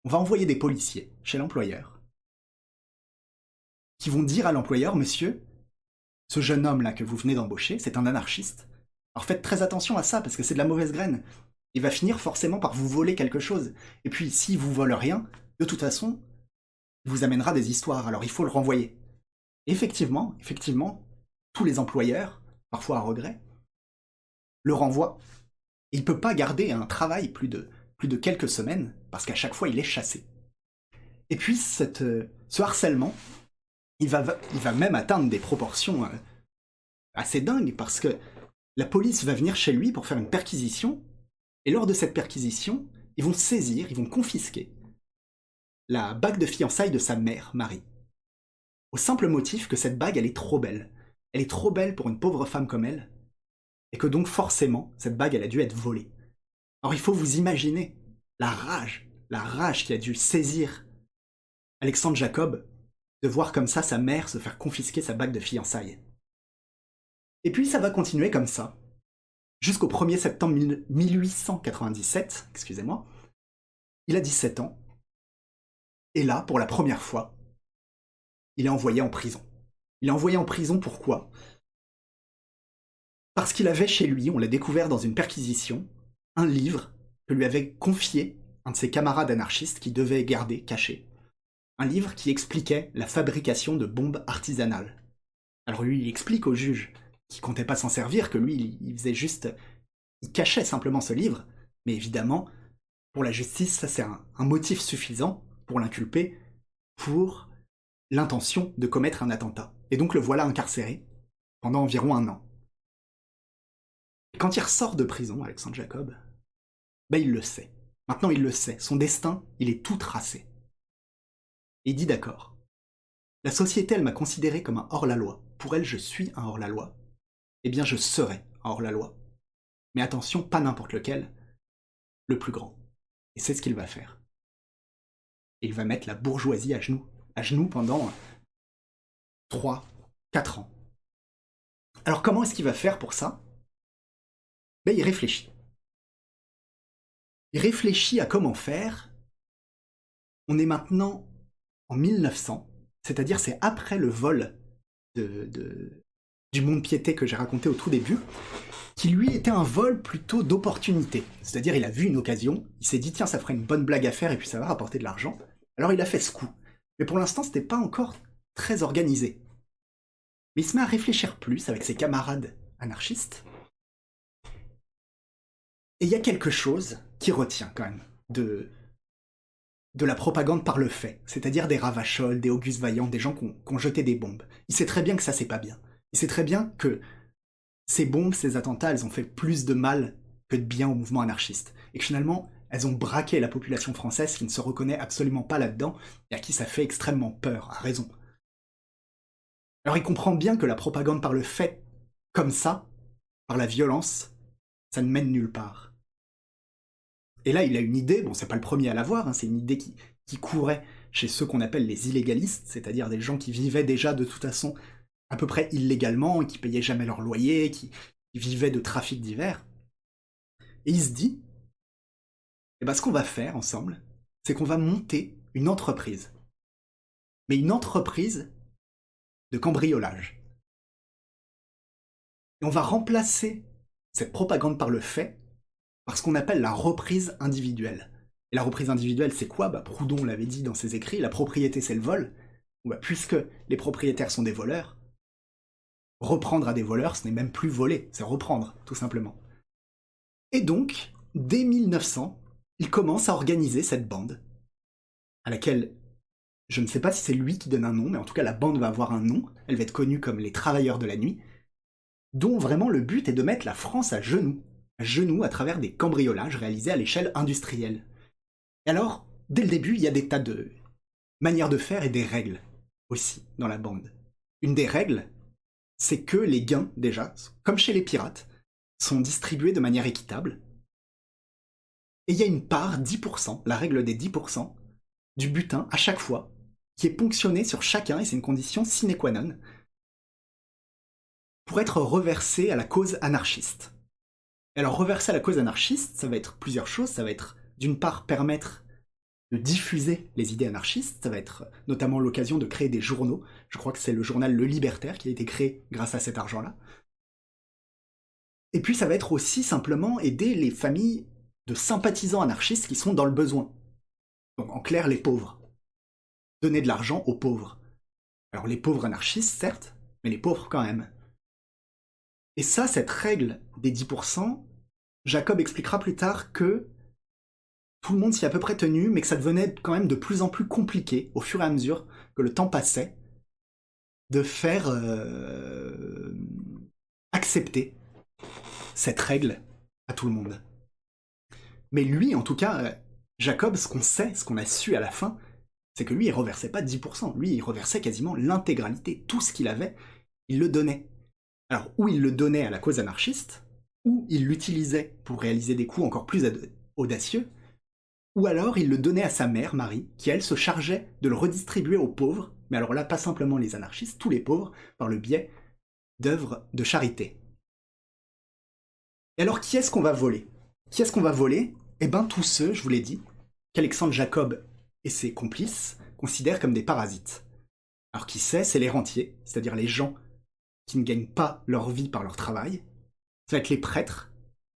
on va envoyer des policiers chez l'employeur qui vont dire à l'employeur, monsieur, ce jeune homme-là que vous venez d'embaucher, c'est un anarchiste. Alors faites très attention à ça, parce que c'est de la mauvaise graine. Il va finir forcément par vous voler quelque chose. Et puis, s'il vous vole rien, de toute façon, il vous amènera des histoires, alors il faut le renvoyer. effectivement, effectivement, tous les employeurs, parfois à regret, le renvoient. il ne peut pas garder un travail plus de, plus de quelques semaines, parce qu'à chaque fois, il est chassé. Et puis, euh, ce harcèlement, il va, il va même atteindre des proportions euh, assez dingues, parce que la police va venir chez lui pour faire une perquisition, et lors de cette perquisition, ils vont saisir, ils vont confisquer la bague de fiançailles de sa mère, Marie. Au simple motif que cette bague, elle est trop belle. Elle est trop belle pour une pauvre femme comme elle, et que donc forcément, cette bague, elle a dû être volée. Alors il faut vous imaginer la rage, la rage qui a dû saisir Alexandre Jacob de voir comme ça sa mère se faire confisquer sa bague de fiançailles. Et puis ça va continuer comme ça, jusqu'au 1er septembre 1897, excusez-moi. Il a 17 ans, et là, pour la première fois, il est envoyé en prison. Il est envoyé en prison pourquoi? Parce qu'il avait chez lui, on l'a découvert dans une perquisition, un livre que lui avait confié un de ses camarades anarchistes qui devait garder caché. Un livre qui expliquait la fabrication de bombes artisanales. Alors lui, il explique au juge qui comptait pas s'en servir, que lui, il faisait juste... Il cachait simplement ce livre, mais évidemment, pour la justice, ça c'est un, motif suffisant pour l'inculper pour l'intention de commettre un attentat. Et donc le voilà incarcéré pendant environ un an. quand il ressort de prison, Alexandre Jacob, ben il le sait. Maintenant il le sait. Son destin, il est tout tracé. Et il dit d'accord. La société, elle m'a considéré comme un hors-la-loi. Pour elle, je suis un hors-la-loi. Eh bien, je serai hors-la-loi. Mais attention, pas n'importe lequel, le plus grand. Et c'est ce qu'il va faire il va mettre la bourgeoisie à genoux, à genoux pendant 3, 4 ans. Alors comment est-ce qu'il va faire pour ça? Ben, Il réfléchit. Il réfléchit à comment faire. On est maintenant en 1900, c'est-à-dire c'est après le vol de, du monde piété que j'ai raconté au tout début, qui lui était un vol plutôt d'opportunité. C'est-à-dire il a vu une occasion, il s'est dit tiens ça ferait une bonne blague à faire et puis ça va rapporter de l'argent. Alors il a fait ce coup. Mais pour l'instant, c'était pas encore très organisé. Mais il se met à réfléchir plus avec ses camarades anarchistes. Et il y a quelque chose qui retient quand même de, de la propagande par le fait, c'est-à-dire des Ravachol, des Auguste Vaillant, des gens qui ont, jeté des bombes. Il sait très bien que ça c'est pas bien. Il sait très bien que ces bombes, ces attentats, elles ont fait plus de mal que de bien au mouvement anarchiste. Et que finalement, elles ont braqué la population française qui ne se reconnaît absolument pas là-dedans et à qui ça fait extrêmement peur, à raison. Alors il comprend bien que la propagande par le fait, comme ça, par la violence, ça ne mène nulle part. Et là, il a une idée, bon, c'est pas le premier à l'avoir, hein, c'est une idée qui, qui courait chez ceux qu'on appelle les illégalistes, c'est-à-dire des gens qui vivaient déjà de toute façon à peu près illégalement, qui payaient jamais leur loyer, qui, vivaient de trafic divers. Et il se dit, eh ben, ce qu'on va faire ensemble, c'est qu'on va monter une entreprise. Mais une entreprise de cambriolage. Et on va remplacer cette propagande par le fait par ce qu'on appelle la reprise individuelle. Et la reprise individuelle, c'est quoi? Bah, Proudhon l'avait dit dans ses écrits, la propriété c'est le vol. Bah, puisque les propriétaires sont des voleurs, reprendre à des voleurs, ce n'est même plus voler, c'est reprendre, tout simplement. Et donc, dès 1900, il commence à organiser cette bande, à laquelle je ne sais pas si c'est lui qui donne un nom, mais en tout cas la bande va avoir un nom, elle va être connue comme les Travailleurs de la Nuit, dont vraiment le but est de mettre la France à genoux, à genoux à travers des cambriolages réalisés à l'échelle industrielle. Et alors, dès le début, il y a des tas de manières de faire et des règles aussi dans la bande. Une des règles, c'est que les gains, déjà, comme chez les pirates, sont distribués de manière équitable. Et il y a une part, 10%, la règle des 10%, du butin à chaque fois, qui est ponctionné sur chacun, et c'est une condition sine qua non, pour être reversé à la cause anarchiste. alors reverser à la cause anarchiste, ça va être plusieurs choses, ça va être d'une part permettre de diffuser les idées anarchistes, ça va être notamment l'occasion de créer des journaux, je crois que c'est le journal Le Libertaire qui a été créé grâce à cet argent-là. Et puis ça va être aussi simplement aider les familles de sympathisants anarchistes qui sont dans le besoin. Donc en clair, les pauvres. Donner de l'argent aux pauvres. Alors les pauvres anarchistes, certes, mais les pauvres quand même. Et ça, cette règle des 10%, Jacob expliquera plus tard que tout le monde s'y est à peu près tenu, mais que ça devenait quand même de plus en plus compliqué au fur et à mesure que le temps passait de faire euh, accepter cette règle à tout le monde. Mais lui, en tout cas, Jacob, ce qu'on sait, ce qu'on a su à la fin, c'est que lui, il reversait pas 10%. Lui, il reversait quasiment l'intégralité. Tout ce qu'il avait, il le donnait. Alors, ou il le donnait à la cause anarchiste, ou il l'utilisait pour réaliser des coups encore plus audacieux, ou alors il le donnait à sa mère, Marie, qui elle se chargeait de le redistribuer aux pauvres, mais alors là, pas simplement les anarchistes, tous les pauvres, par le biais d'œuvres de charité. Et alors, qui est-ce qu'on va voler? Qui est-ce qu'on va voler? Eh bien, tous ceux, je vous l'ai dit, qu'Alexandre Jacob et ses complices considèrent comme des parasites. Alors, qui c'est? C'est les rentiers, c'est-à-dire les gens qui ne gagnent pas leur vie par leur travail. Ça va être les prêtres,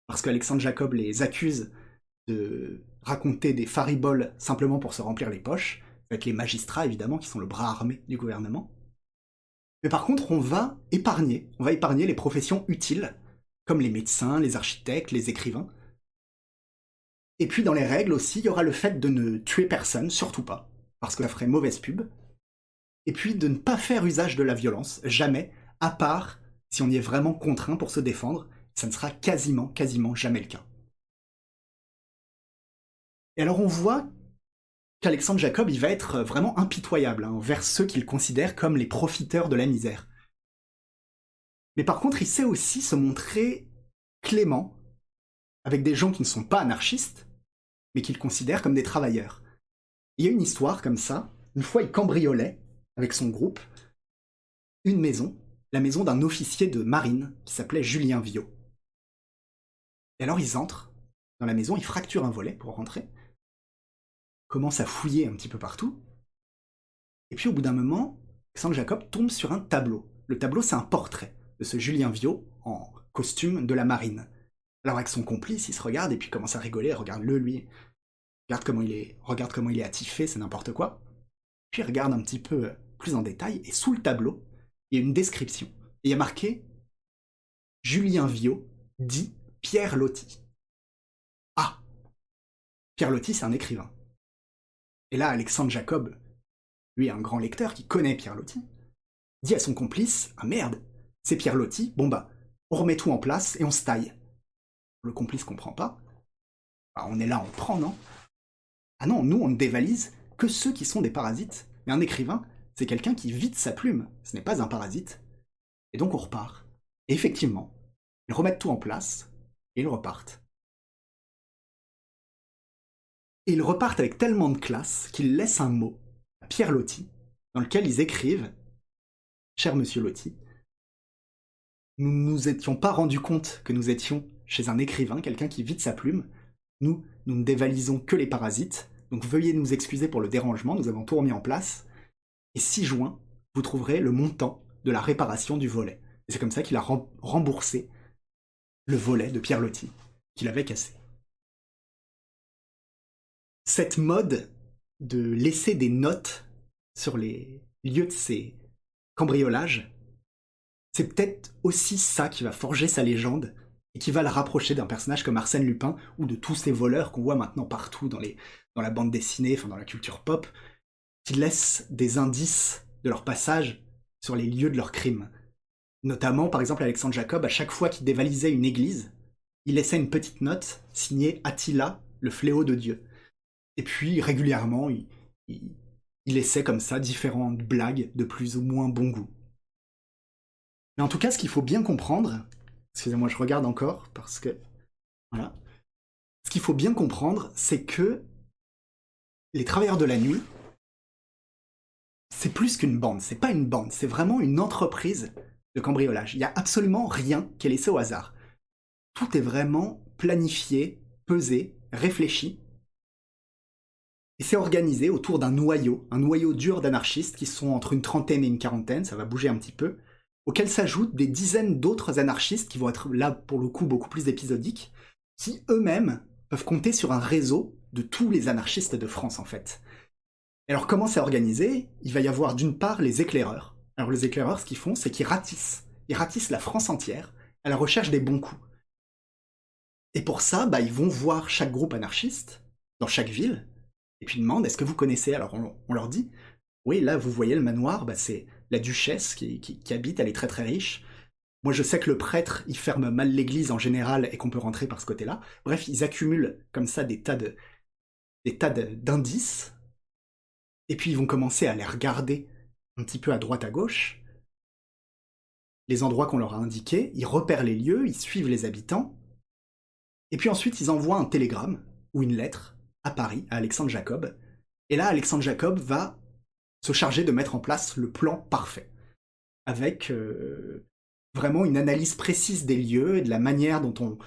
parce qu'Alexandre Jacob les accuse de raconter des fariboles simplement pour se remplir les poches. Être les magistrats, évidemment, qui sont le bras armé du gouvernement. Mais par contre, on va épargner, on va épargner les professions utiles, comme les médecins, les architectes, les écrivains. Et puis dans les règles aussi, il y aura le fait de ne tuer personne, surtout pas, parce que ça ferait mauvaise pub. Et puis de ne pas faire usage de la violence, jamais, à part si on y est vraiment contraint pour se défendre, ça ne sera quasiment, quasiment jamais le cas. Et alors on voit qu'Alexandre Jacob, il va être vraiment impitoyable hein, envers ceux qu'il considère comme les profiteurs de la misère. Mais par contre, il sait aussi se montrer clément avec des gens qui ne sont pas anarchistes, mais qu'il considère comme des travailleurs. Il y a une histoire comme ça. Une fois, il cambriolait, avec son groupe, une maison la maison d'un officier de marine qui s'appelait Julien Viau. Et alors ils entrent dans la maison, ils fracturent un volet pour rentrer, commencent à fouiller un petit peu partout, et puis au bout d'un moment, Alexandre Jacob tombe sur un tableau. Le tableau, c'est un portrait de ce Julien Viau en costume de la marine. Alors avec son complice, il se regarde et puis commence à rigoler, regarde-le lui, regarde comment il est, regarde comment il est attifé, c'est n'importe quoi. Puis il regarde un petit peu plus en détail, et sous le tableau, il y a une description. Il y a marqué Julien Viau dit Pierre Loti. Ah Pierre Loti, c'est un écrivain. Et là, Alexandre Jacob, lui, un grand lecteur qui connaît Pierre Loti, dit à son complice Ah merde, c'est Pierre Loti, bon bah, on remet tout en place et on se taille. Le complice comprend pas. Bah, on est là, on prend, non? Ah non, nous, on ne dévalise que ceux qui sont des parasites. Mais un écrivain, c'est quelqu'un qui vide sa plume, ce n'est pas un parasite. Et donc on repart. Et effectivement, ils remettent tout en place, et ils repartent. Et ils repartent avec tellement de classe qu'ils laissent un mot à Pierre Loti, dans lequel ils écrivent Cher monsieur Loti, nous ne nous étions pas rendus compte que nous étions chez un écrivain, quelqu'un qui vide sa plume. Nous, nous ne dévalisons que les parasites, donc veuillez nous excuser pour le dérangement, nous avons tout remis en place, et 6 juin, vous trouverez le montant de la réparation du volet. Et c'est comme ça qu'il a remboursé le volet de Pierre Loti, qu'il avait cassé. Cette mode de laisser des notes sur les lieux de ces cambriolages, c'est peut-être aussi ça qui va forger sa légende et qui va le rapprocher d'un personnage comme Arsène Lupin ou de tous ces voleurs qu'on voit maintenant partout dans, dans la bande dessinée, enfin dans la culture pop, qui laissent des indices de leur passage sur les lieux de leurs crimes. Notamment, par exemple, Alexandre Jacob, à chaque fois qu'il dévalisait une église, il laissait une petite note signée Attila, le fléau de Dieu. Et puis régulièrement, il, il, essaie comme ça différentes blagues de plus ou moins bon goût. Mais en tout cas, ce qu'il faut bien comprendre, excusez-moi, je regarde encore parce que voilà. Ce qu'il faut bien comprendre, c'est que les travailleurs de la nuit, c'est plus qu'une bande, c'est pas une bande, c'est vraiment une entreprise de cambriolage. Il n'y a absolument rien qui est laissé au hasard. Tout est vraiment planifié, pesé, réfléchi. Et c'est organisé autour d'un noyau, un noyau dur d'anarchistes qui sont entre une trentaine et une quarantaine, ça va bouger un petit peu, auxquels s'ajoutent des dizaines d'autres anarchistes qui vont être là pour le coup beaucoup plus épisodiques, qui eux-mêmes peuvent compter sur un réseau de tous les anarchistes de France en fait. Alors comment c'est organisé? Il va y avoir d'une part les éclaireurs. Alors les éclaireurs, ce qu'ils font, c'est qu'ils ratissent. Ils ratissent la France entière à la recherche des bons coups. Et pour ça, bah, ils vont voir chaque groupe anarchiste dans chaque ville, et puis ils demandent est-ce que vous connaissez Alors on, leur dit oui, là vous voyez le manoir, bah, c'est la duchesse qui, qui, habite, elle est très très riche. Moi je sais que le prêtre, il ferme mal l'église en général et qu'on peut rentrer par ce côté-là. Bref, ils accumulent comme ça des tas de, des tas d'indices, et puis ils vont commencer à les regarder un petit peu à droite à gauche, les endroits qu'on leur a indiqués, ils repèrent les lieux, ils suivent les habitants, et puis ensuite ils envoient un télégramme ou une lettre à Paris, à Alexandre Jacob, et là Alexandre Jacob va se charger de mettre en place le plan parfait, avec euh, vraiment une analyse précise des lieux et de la manière dont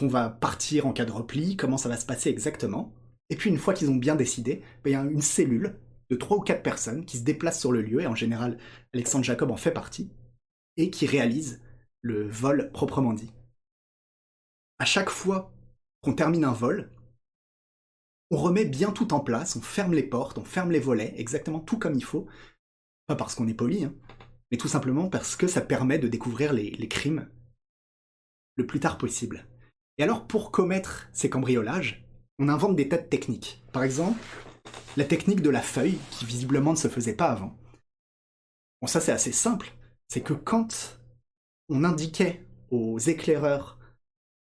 on, va partir en cas de repli, comment ça va se passer exactement. Et puis une fois qu'ils ont bien décidé, ben, il y a une cellule de trois ou quatre personnes qui se déplacent sur le lieu, et en général Alexandre Jacob en fait partie, et qui réalise le vol proprement dit. À chaque fois qu'on termine un vol, on remet bien tout en place, on ferme les portes, on ferme les volets, exactement tout comme il faut. Pas parce qu'on est poli, hein, mais tout simplement parce que ça permet de découvrir les, les crimes le plus tard possible. Et alors, pour commettre ces cambriolages, on invente des tas de techniques. Par exemple, la technique de la feuille, qui visiblement ne se faisait pas avant. Bon, ça c'est assez simple. C'est que quand on indiquait aux éclaireurs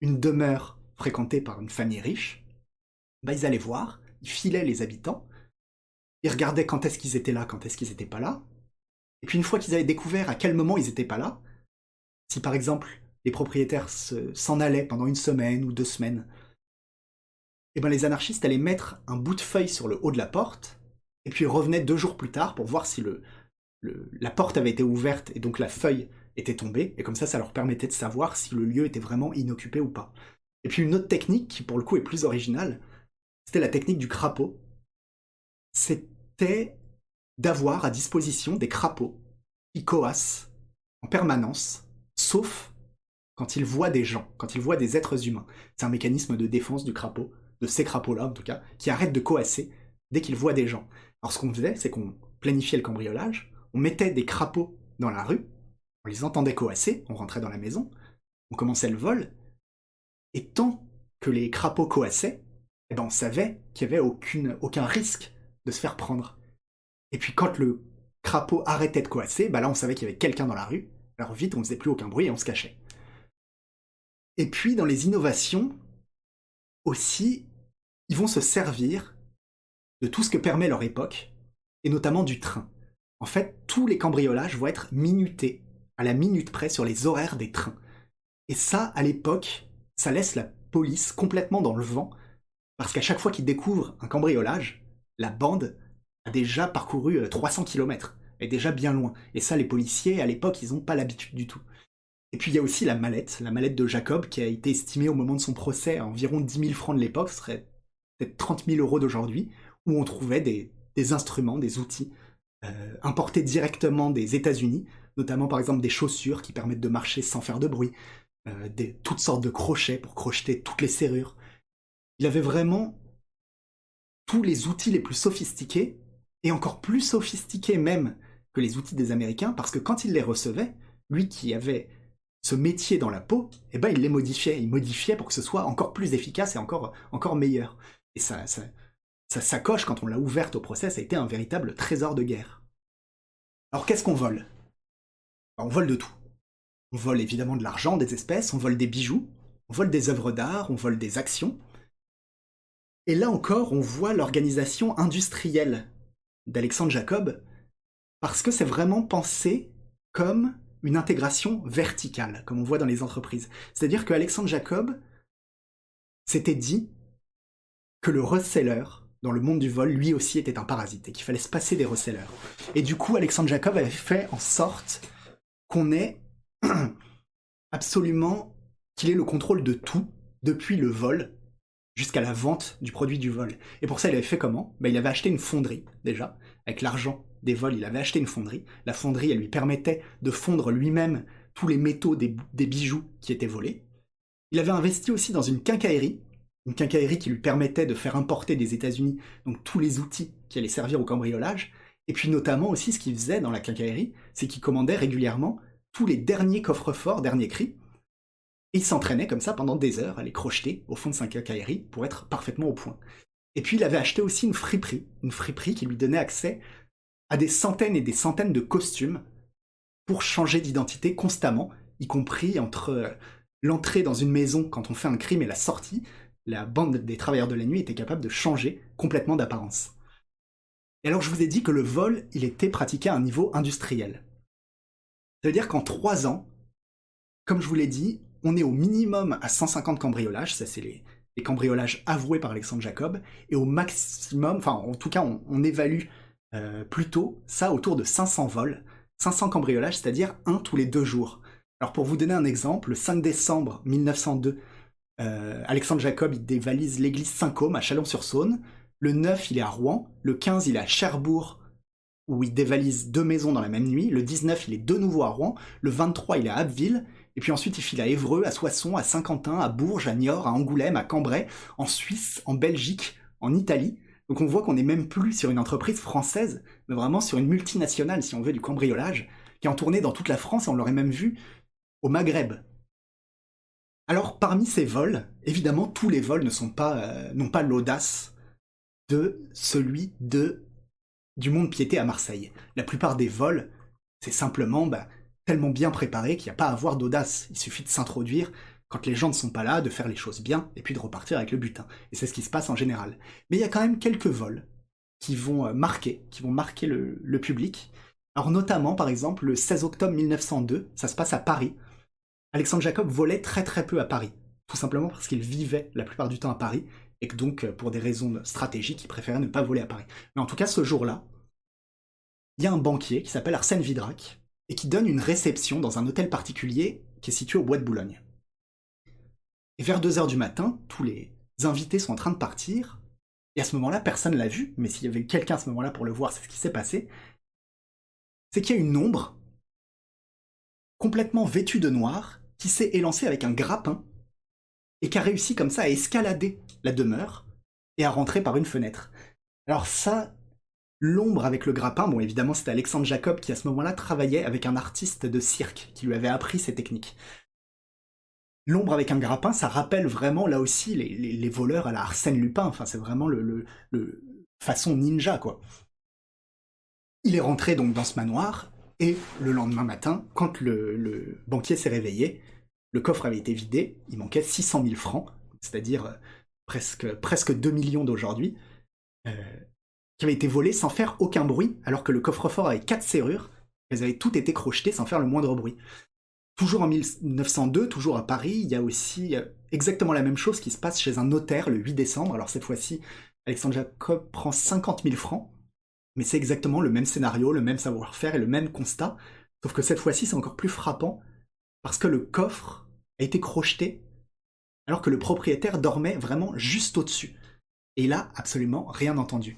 une demeure fréquentée par une famille riche, bah, ils allaient voir, ils filaient les habitants, ils regardaient quand est-ce qu'ils étaient là, quand est-ce qu'ils n'étaient pas là, et puis une fois qu'ils avaient découvert à quel moment ils n'étaient pas là, si par exemple les propriétaires s'en allaient pendant une semaine ou deux semaines, et eh ben les anarchistes allaient mettre un bout de feuille sur le haut de la porte, et puis revenaient deux jours plus tard pour voir si le, la porte avait été ouverte et donc la feuille était tombée, et comme ça, ça leur permettait de savoir si le lieu était vraiment inoccupé ou pas. Et puis une autre technique, qui pour le coup est plus originale, c'était la technique du crapaud. C'était d'avoir à disposition des crapauds qui coassent en permanence, sauf quand ils voient des gens, quand ils voient des êtres humains. C'est un mécanisme de défense du crapaud de ces crapauds-là en tout cas, qui arrêtent de coasser dès qu'ils voient des gens. Alors ce qu'on faisait, c'est qu'on planifiait le cambriolage, on mettait des crapauds dans la rue, on les entendait coasser, on rentrait dans la maison, on commençait le vol, et tant que les crapauds coassaient, eh ben on savait qu'il n'y avait aucune, aucun risque de se faire prendre. Et puis quand le crapaud arrêtait de coasser, bah là on savait qu'il y avait quelqu'un dans la rue, alors vite on ne faisait plus aucun bruit et on se cachait. Et puis dans les innovations, aussi, ils vont se servir de tout ce que permet leur époque, et notamment du train. En fait, tous les cambriolages vont être minutés, à la minute près, sur les horaires des trains. Et ça, à l'époque, ça laisse la police complètement dans le vent, parce qu'à chaque fois qu'ils découvrent un cambriolage, la bande a déjà parcouru 300 euh, km, est déjà bien loin. Et ça, les policiers, à l'époque, ils n'ont pas l'habitude du tout. Et puis il y a aussi la mallette, la mallette de Jacob, qui a été estimée au moment de son procès à environ 10 000 francs de l'époque, ce serait peut-être 30 000 euros d'aujourd'hui, où on trouvait des, instruments, des outils euh, importés directement des États-Unis, notamment par exemple des chaussures qui permettent de marcher sans faire de bruit, euh, des, toutes sortes de crochets pour crocheter toutes les serrures. Il avait vraiment tous les outils les plus sophistiqués, et encore plus sophistiqués même que les outils des Américains, parce que quand il les recevait, lui qui avait ce métier dans la peau, eh ben, il les modifiait. Il modifiait pour que ce soit encore plus efficace et encore, encore meilleur. Et ça, ça, sa sacoche, quand on l'a ouverte au procès, ça a été un véritable trésor de guerre. Alors qu'est-ce qu'on vole? Ben, On vole de tout. On vole évidemment de l'argent, des espèces, on vole des bijoux, on vole des œuvres d'art, on vole des actions. Et là encore, on voit l'organisation industrielle d'Alexandre Jacob, parce que c'est vraiment pensé comme une intégration verticale, comme on voit dans les entreprises. C'est-à-dire que Alexandre Jacob s'était dit que le reseller, dans le monde du vol, lui aussi était un parasite et qu'il fallait se passer des resellers. Et du coup, Alexandre Jacob avait fait en sorte qu'on ait (clears throat) absolument qu'il ait le contrôle de tout, depuis le vol jusqu'à la vente du produit du vol. Et pour ça, il avait fait comment? Ben, Il avait acheté une fonderie, déjà, avec l'argent des vols, il avait acheté une fonderie. La fonderie, elle lui permettait de fondre lui-même tous les métaux des, bijoux qui étaient volés. Il avait investi aussi dans une quincaillerie, une quincaillerie qui lui permettait de faire importer des États-Unis tous les outils qui allaient servir au cambriolage. Et puis notamment aussi, ce qu'il faisait dans la quincaillerie, c'est qu'il commandait régulièrement tous les derniers coffres-forts, derniers cris, il s'entraînait comme ça pendant des heures à les crocheter au fond de sa quincaillerie pour être parfaitement au point. Et puis il avait acheté aussi une friperie, une friperie qui lui donnait accès à des centaines et des centaines de costumes pour changer d'identité constamment, y compris entre euh, l'entrée dans une maison quand on fait un crime et la sortie, la bande des travailleurs de la nuit était capable de changer complètement d'apparence. Et alors je vous ai dit que le vol, il était pratiqué à un niveau industriel. Ça veut dire qu'en trois ans, comme je vous l'ai dit, on est au minimum à 150 cambriolages, ça c'est les, cambriolages avoués par Alexandre Jacob, et au maximum, enfin en tout cas on, évalue euh, plutôt ça autour de 500 vols, 500 cambriolages, c'est-à-dire un tous les deux jours. Alors pour vous donner un exemple, le 5 décembre 1902, euh, Alexandre Jacob il dévalise l'église Saint-Côme à Chalon-sur-Saône, le 9 il est à Rouen, le 15 il est à Cherbourg où il dévalise deux maisons dans la même nuit, le 19 il est de nouveau à Rouen, le 23 il est à Abbeville, et puis ensuite, il file à Évreux, à Soissons, à Saint-Quentin, à Bourges, à Niort, à Angoulême, à Cambrai, en Suisse, en Belgique, en Italie. Donc on voit qu'on n'est même plus sur une entreprise française, mais vraiment sur une multinationale, si on veut, du cambriolage, qui est en tournée dans toute la France, et on l'aurait même vu au Maghreb. Alors parmi ces vols, évidemment, tous les vols ne sont pas, euh, n'ont pas l'audace de celui de du monde piété à Marseille. La plupart des vols, c'est simplement bah, tellement bien préparé qu'il n'y a pas à avoir d'audace. Il suffit de s'introduire quand les gens ne sont pas là, de faire les choses bien, et puis de repartir avec le butin. Et c'est ce qui se passe en général. Mais il y a quand même quelques vols qui vont euh, marquer, qui vont marquer le, public. Alors notamment, par exemple, le 16 octobre 1902, ça se passe à Paris. Alexandre Jacob volait très très peu à Paris, tout simplement parce qu'il vivait la plupart du temps à Paris, et que donc, euh, pour des raisons stratégiques, il préférait ne pas voler à Paris. Mais en tout cas, ce jour-là, il y a un banquier qui s'appelle Arsène Vidrac, et qui donne une réception dans un hôtel particulier qui est situé au Bois de Boulogne. Et vers 2h du matin, tous les invités sont en train de partir, et à ce moment-là, personne l'a vu, mais s'il y avait quelqu'un à ce moment-là pour le voir, c'est ce qui s'est passé, c'est qu'il y a une ombre complètement vêtue de noir qui s'est élancée avec un grappin et qui a réussi comme ça à escalader la demeure et à rentrer par une fenêtre. Alors ça, L'ombre avec le grappin, bon évidemment c'était Alexandre Jacob qui à ce moment-là travaillait avec un artiste de cirque qui lui avait appris ces techniques. L'ombre avec un grappin, ça rappelle vraiment là aussi les, voleurs à la Arsène Lupin, enfin c'est vraiment le, façon ninja quoi. Il est rentré donc dans ce manoir, et le lendemain matin, quand le, banquier s'est réveillé, le coffre avait été vidé, il manquait 600 000 francs, c'est-à-dire euh, presque, presque 2 millions d'aujourd'hui. Euh, qui avait été volé sans faire aucun bruit, alors que le coffre-fort avait quatre serrures, elles avaient toutes été crochetées sans faire le moindre bruit. Toujours en 1902, toujours à Paris, il y a aussi euh, exactement la même chose qui se passe chez un notaire le 8 décembre. Alors cette fois-ci, Alexandre Jacob prend 50 000 francs, mais c'est exactement le même scénario, le même savoir-faire et le même constat, sauf que cette fois-ci c'est encore plus frappant, parce que le coffre a été crocheté alors que le propriétaire dormait vraiment juste au-dessus. Et il a absolument rien entendu.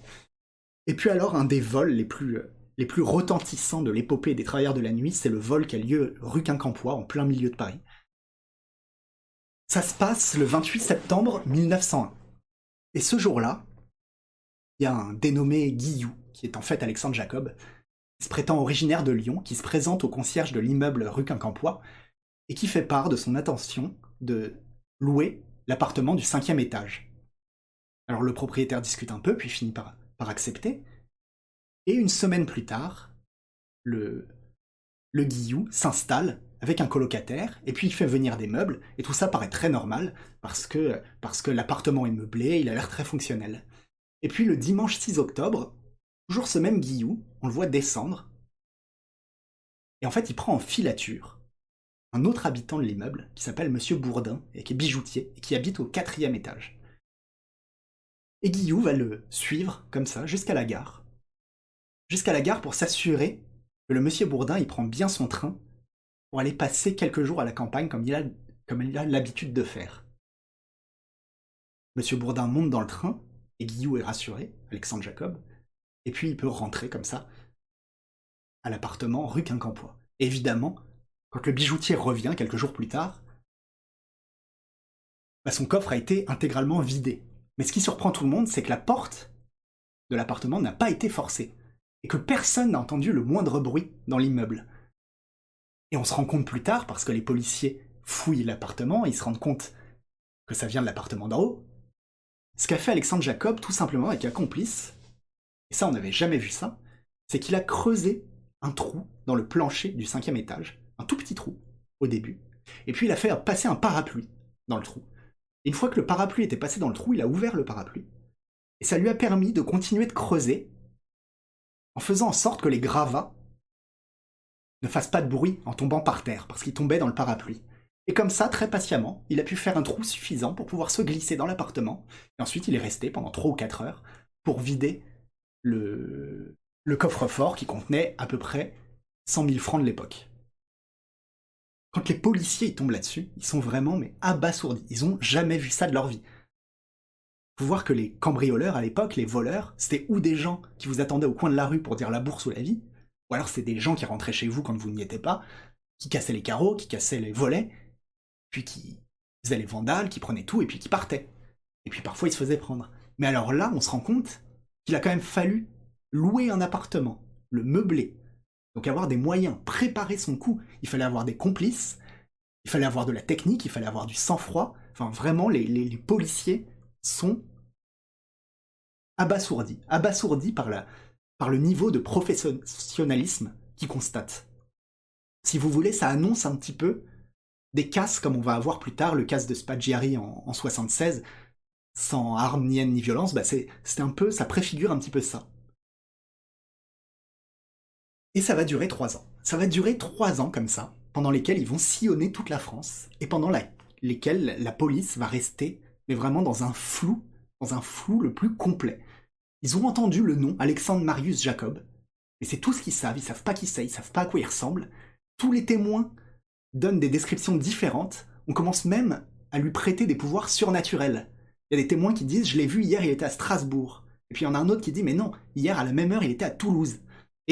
Et puis alors, un des vols les plus, euh, les plus retentissants de l'épopée des travailleurs de la nuit, c'est le vol qui a lieu rue Quincampoix, en plein milieu de Paris. Ça se passe le 28 septembre 1901. Et ce jour-là, il y a un dénommé Guillou, qui est en fait Alexandre Jacob, qui se prétend originaire de Lyon, qui se présente au concierge de l'immeuble rue Quincampoix, et qui fait part de son intention de louer l'appartement du cinquième étage. Alors le propriétaire discute un peu, puis finit par accepter. Et une semaine plus tard, le, le Guillou s'installe avec un colocataire, et puis il fait venir des meubles, et tout ça paraît très normal, parce que, parce que l'appartement est meublé, il a l'air très fonctionnel. Et puis le dimanche 6 octobre, toujours ce même Guillou, on le voit descendre, et en fait il prend en filature un autre habitant de l'immeuble, qui s'appelle Monsieur Bourdin, et qui est bijoutier, et qui habite au quatrième étage. Et Guillou va le suivre, comme ça, jusqu'à la gare. Jusqu'à la gare pour s'assurer que le monsieur Bourdin il prend bien son train pour aller passer quelques jours à la campagne comme il a, comme il a l'habitude de faire. Monsieur Bourdin monte dans le train et Guillou est rassuré, Alexandre Jacob, et puis il peut rentrer comme ça à l'appartement rue Quincampoix. Évidemment, quand le bijoutier revient quelques jours plus tard, bah, son coffre a été intégralement vidé. Mais ce qui surprend tout le monde, c'est que la porte de l'appartement n'a pas été forcée et que personne n'a entendu le moindre bruit dans l'immeuble. Et on se rend compte plus tard, parce que les policiers fouillent l'appartement, ils se rendent compte que ça vient de l'appartement d'en haut. Ce qu'a fait Alexandre Jacob, tout simplement, avec un complice, et ça on n'avait jamais vu ça, c'est qu'il a creusé un trou dans le plancher du cinquième étage, un tout petit trou, au début, et puis il a fait passer un parapluie dans le trou. Une fois que le parapluie était passé dans le trou, il a ouvert le parapluie, et ça lui a permis de continuer de creuser en faisant en sorte que les gravats ne fassent pas de bruit en tombant par terre, parce qu'ils tombaient dans le parapluie. Et comme ça, très patiemment, il a pu faire un trou suffisant pour pouvoir se glisser dans l'appartement, et ensuite il est resté pendant 3 ou 4 heures pour vider le, le coffre-fort qui contenait à peu près 100 000 francs de l'époque. Quand les policiers tombent là-dessus, ils sont vraiment mais abasourdis. Ils ont jamais vu ça de leur vie faut voir que les cambrioleurs à l'époque, les voleurs, c'était ou des gens qui vous attendaient au coin de la rue pour dire la bourse ou la vie, ou alors c'est des gens qui rentraient chez vous quand vous n'y étiez pas, qui cassaient les carreaux, qui cassaient les volets, puis qui faisaient les vandales, qui prenaient tout et puis qui partaient. Et puis parfois ils se faisaient prendre. Mais alors là, on se rend compte qu'il a quand même fallu louer un appartement, le meubler. Donc avoir des moyens, préparer son coup. Il fallait avoir des complices, il fallait avoir de la technique, il fallait avoir du sang-froid. Enfin vraiment, les, policiers sont abasourdis, abasourdis par, la, par le niveau de professionnalisme qu'ils constatent. Si vous voulez, ça annonce un petit peu des casses comme on va avoir plus tard, le casse de Spaggiari en, en 76, sans armes ni haine ni violence, bah c'est un peu, ça préfigure un petit peu ça. Et ça va durer trois ans. Ça va durer trois ans comme ça, pendant lesquels ils vont sillonner toute la France, et pendant lesquels la police va rester mais vraiment dans un flou, dans un flou le plus complet. Ils ont entendu le nom Alexandre Marius Jacob, mais c'est tout ce qu'ils savent, ils savent pas qui c'est, ils savent pas à quoi il ressemble. Tous les témoins donnent des descriptions différentes, on commence même à lui prêter des pouvoirs surnaturels. Il y a des témoins qui disent je l'ai vu hier, il était à Strasbourg. Et puis il y en a un autre qui dit mais non, hier à la même heure, il était à Toulouse.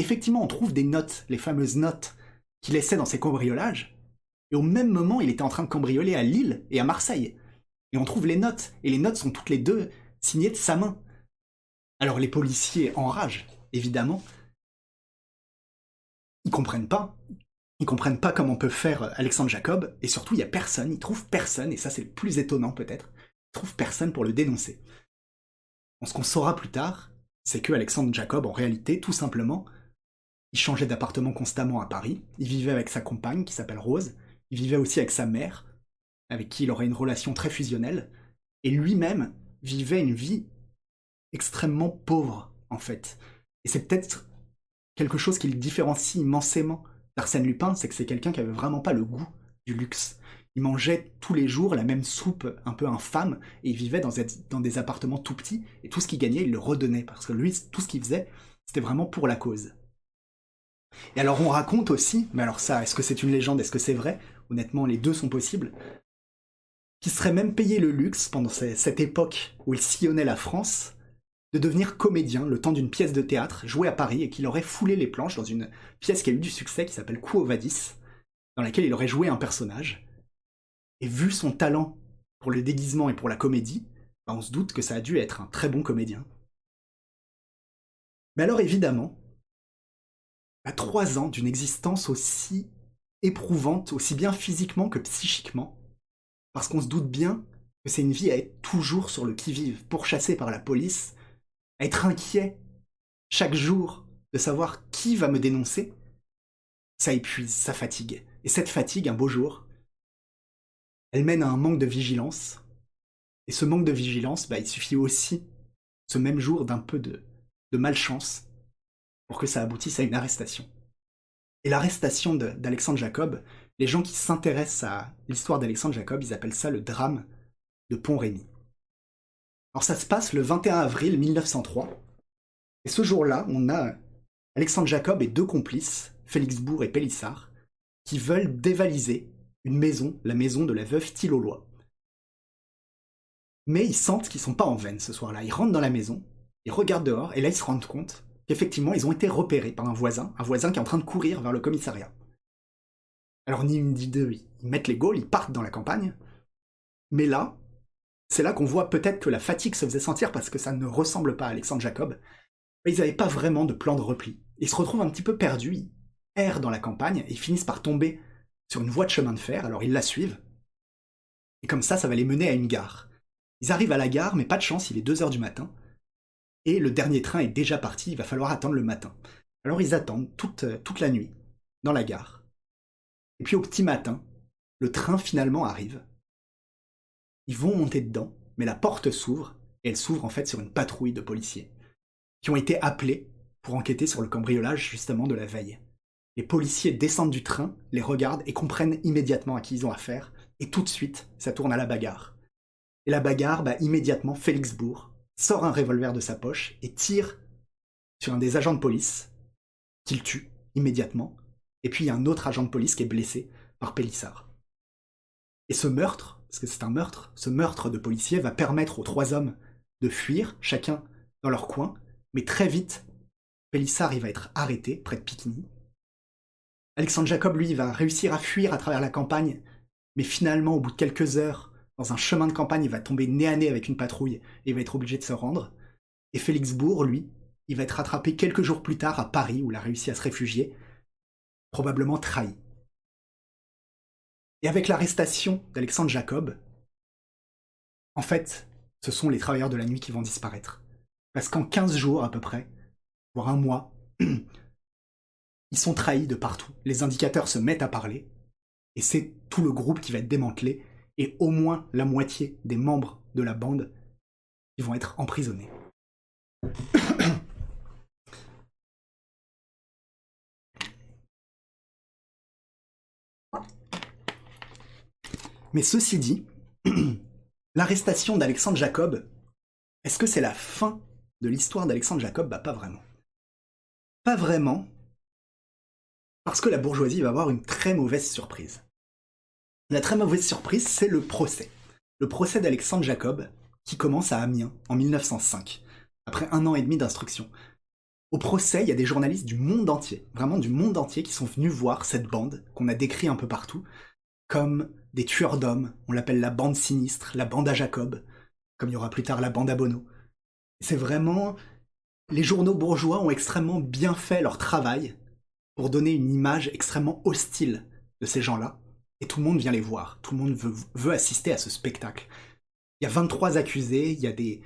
Effectivement, on trouve des notes, les fameuses notes qu'il laissait dans ses cambriolages. Et au même moment, il était en train de cambrioler à Lille et à Marseille. Et on trouve les notes, et les notes sont toutes les deux signées de sa main. Alors les policiers enragent, évidemment. Ils comprennent pas. Ils comprennent pas comment peut faire Alexandre Jacob, et surtout il y a personne, ils trouvent personne, et ça c'est le plus étonnant peut-être, ils trouvent personne pour le dénoncer. ce qu'on saura plus tard, c'est que Alexandre Jacob, en réalité, tout simplement, il changeait d'appartement constamment à Paris, il vivait avec sa compagne qui s'appelle Rose, il vivait aussi avec sa mère, avec qui il aurait une relation très fusionnelle, et lui-même vivait une vie extrêmement pauvre, en fait. Et c'est peut-être quelque chose qui le différencie immensément d'Arsène Lupin, c'est que c'est quelqu'un qui avait vraiment pas le goût du luxe. Il mangeait tous les jours la même soupe un peu infâme, et il vivait dans, dans des appartements tout petits, et tout ce qu'il gagnait, il le redonnait, parce que lui, tout ce qu'il faisait, c'était vraiment pour la cause. Et alors on raconte aussi, mais alors ça, est-ce que c'est une légende, est-ce que c'est vrai? Honnêtement, les deux sont possibles qui serait même payé le luxe, pendant cette époque où il sillonnait la France, de devenir comédien le temps d'une pièce de théâtre jouée à Paris et qu'il aurait foulé les planches dans une pièce qui a eu du succès qui s'appelle Quo Vadis, dans laquelle il aurait joué un personnage. Et vu son talent pour le déguisement et pour la comédie, bah, on se doute que ça a dû être un très bon comédien. Mais alors évidemment, à trois ans d'une existence aussi éprouvante, aussi bien physiquement que psychiquement, parce qu'on se doute bien que c'est une vie à être toujours sur le qui-vive, pourchassé par la police, à être inquiet chaque jour de savoir qui va me dénoncer. Ça épuise, ça fatigue. Et cette fatigue, un beau jour, elle mène à un manque de vigilance. Et ce manque de vigilance, bah, il suffit aussi, ce même jour, d'un peu de, de malchance pour que ça aboutisse à une arrestation. Et l'arrestation d'Alexandre Jacob, les gens qui s'intéressent à l'histoire d'Alexandre Jacob, ils appellent ça le drame de Pont-Rémy. Alors ça se passe le 21 avril 1903. Et ce jour-là, on a Alexandre Jacob et deux complices, Félix Bourg et Pélissard, qui veulent dévaliser une maison, la maison de la veuve Thilolois. Mais ils sentent qu'ils sont pas en veine ce soir-là. Ils rentrent dans la maison, ils regardent dehors, et là ils se rendent compte qu'effectivement ils ont été repérés par un voisin, un voisin qui est en train de courir vers le commissariat. Alors ni une ni deux, ils mettent les gaules, ils partent dans la campagne. Mais là, c'est là qu'on voit peut-être que la fatigue se faisait sentir parce que ça ne ressemble pas à Alexandre Jacob. Mais ils n'avaient pas vraiment de plan de repli. Ils se retrouvent un petit peu perdus, ils errent dans la campagne et finissent par tomber sur une voie de chemin de fer, alors ils la suivent. Et comme ça, ça va les mener à une gare. Ils arrivent à la gare, mais pas de chance, il est 2 heures du matin. Et le dernier train est déjà parti, il va falloir attendre le matin. Alors ils attendent toute, euh, toute la nuit, dans la gare. Et puis au petit matin, le train finalement arrive. Ils vont monter dedans, mais la porte s'ouvre, et elle s'ouvre en fait sur une patrouille de policiers, qui ont été appelés pour enquêter sur le cambriolage justement de la veille. Les policiers descendent du train, les regardent et comprennent immédiatement à qui ils ont affaire, et tout de suite, ça tourne à la bagarre. Et la bagarre, bah, immédiatement, Félix Bourg sort un revolver de sa poche et tire sur un des agents de police, qu'il tue immédiatement, et puis il y a un autre agent de police qui est blessé par Pélissard. Et ce meurtre, parce que c'est un meurtre, ce meurtre de policier va permettre aux trois hommes de fuir, chacun dans leur coin, mais très vite, Pélissard il va être arrêté près de Picny. Alexandre Jacob, lui, va réussir à fuir à travers la campagne, mais finalement, au bout de quelques heures, dans un chemin de campagne, il va tomber nez à nez avec une patrouille et il va être obligé de se rendre. Et Félix Bourg, lui, il va être rattrapé quelques jours plus tard à Paris, où il a réussi à se réfugier, probablement trahi. Et avec l'arrestation d'Alexandre Jacob, en fait, ce sont les travailleurs de la nuit qui vont disparaître. Parce qu'en 15 jours à peu près, voire un mois, (clears throat) ils sont trahis de partout. Les indicateurs se mettent à parler, et c'est tout le groupe qui va être démantelé, et au moins la moitié des membres de la bande qui vont être emprisonnés. Mais ceci dit, (clears throat) l'arrestation d'Alexandre Jacob, est-ce que c'est la fin de l'histoire d'Alexandre Jacob? Bah pas vraiment. Pas vraiment, parce que la bourgeoisie va avoir une très mauvaise surprise. La très mauvaise surprise, c'est le procès. Le procès d'Alexandre Jacob, qui commence à Amiens en 1905, après un an et demi d'instruction. Au procès, il y a des journalistes du monde entier, vraiment du monde entier, qui sont venus voir cette bande qu'on a décrit un peu partout, comme des tueurs d'hommes, on l'appelle la bande sinistre, la bande à Jacob, comme il y aura plus tard la bande à Bono. C'est vraiment... Les journaux bourgeois ont extrêmement bien fait leur travail pour donner une image extrêmement hostile de ces gens-là, et tout le monde vient les voir, tout le monde veut, assister à ce spectacle. Il y a 23 accusés, il y a des,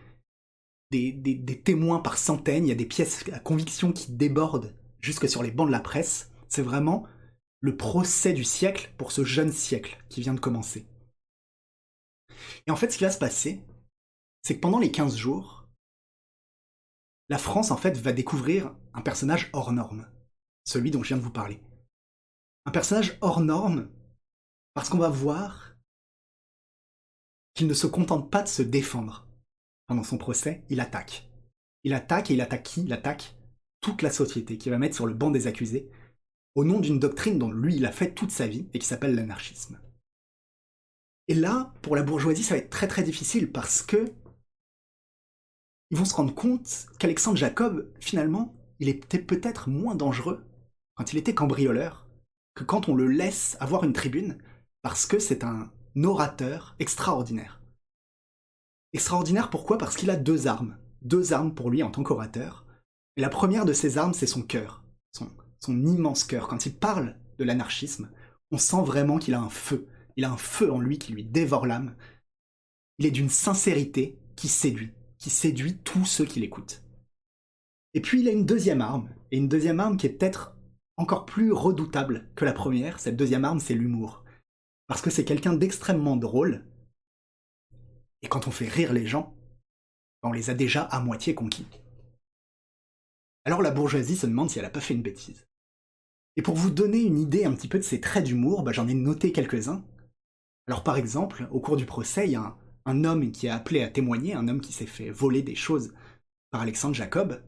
témoins par centaines, il y a des pièces à conviction qui débordent jusque sur les bancs de la presse. C'est vraiment le procès du siècle pour ce jeune siècle qui vient de commencer. Et en fait, ce qui va se passer, c'est que pendant les 15 jours, la France, en fait, va découvrir un personnage hors norme, celui dont je viens de vous parler. Un personnage hors norme, parce qu'on va voir qu'il ne se contente pas de se défendre. Pendant son procès, il attaque. Il attaque et il attaque qui? Il attaque toute la société, qui va mettre sur le banc des accusés, au nom d'une doctrine dont lui il a fait toute sa vie et qui s'appelle l'anarchisme. Et là, pour la bourgeoisie, ça va être très très difficile parce que ils vont se rendre compte qu'Alexandre Jacob, finalement, il était peut-être moins dangereux quand il était cambrioleur que quand on le laisse avoir une tribune parce que c'est un orateur extraordinaire. Extraordinaire pourquoi? Parce qu'il a deux armes. Deux armes pour lui en tant qu'orateur. Et la première de ces armes, c'est son cœur. Son, son immense cœur. Quand il parle de l'anarchisme, on sent vraiment qu'il a un feu. Il a un feu en lui qui lui dévore l'âme. Il est d'une sincérité qui séduit, qui séduit tous ceux qui l'écoutent. Et puis il a une deuxième arme, et une deuxième arme qui est peut-être encore plus redoutable que la première, cette deuxième arme, c'est l'humour. Parce que c'est quelqu'un d'extrêmement drôle, et quand on fait rire les gens, on les a déjà à moitié conquis. Alors la bourgeoisie se demande si elle n'a pas fait une bêtise. Et pour vous donner une idée un petit peu de ses traits d'humour, bah, j'en ai noté quelques-uns. Alors par exemple, au cours du procès, il y a un, homme qui a appelé à témoigner, un homme qui s'est fait voler des choses par Alexandre Jacob.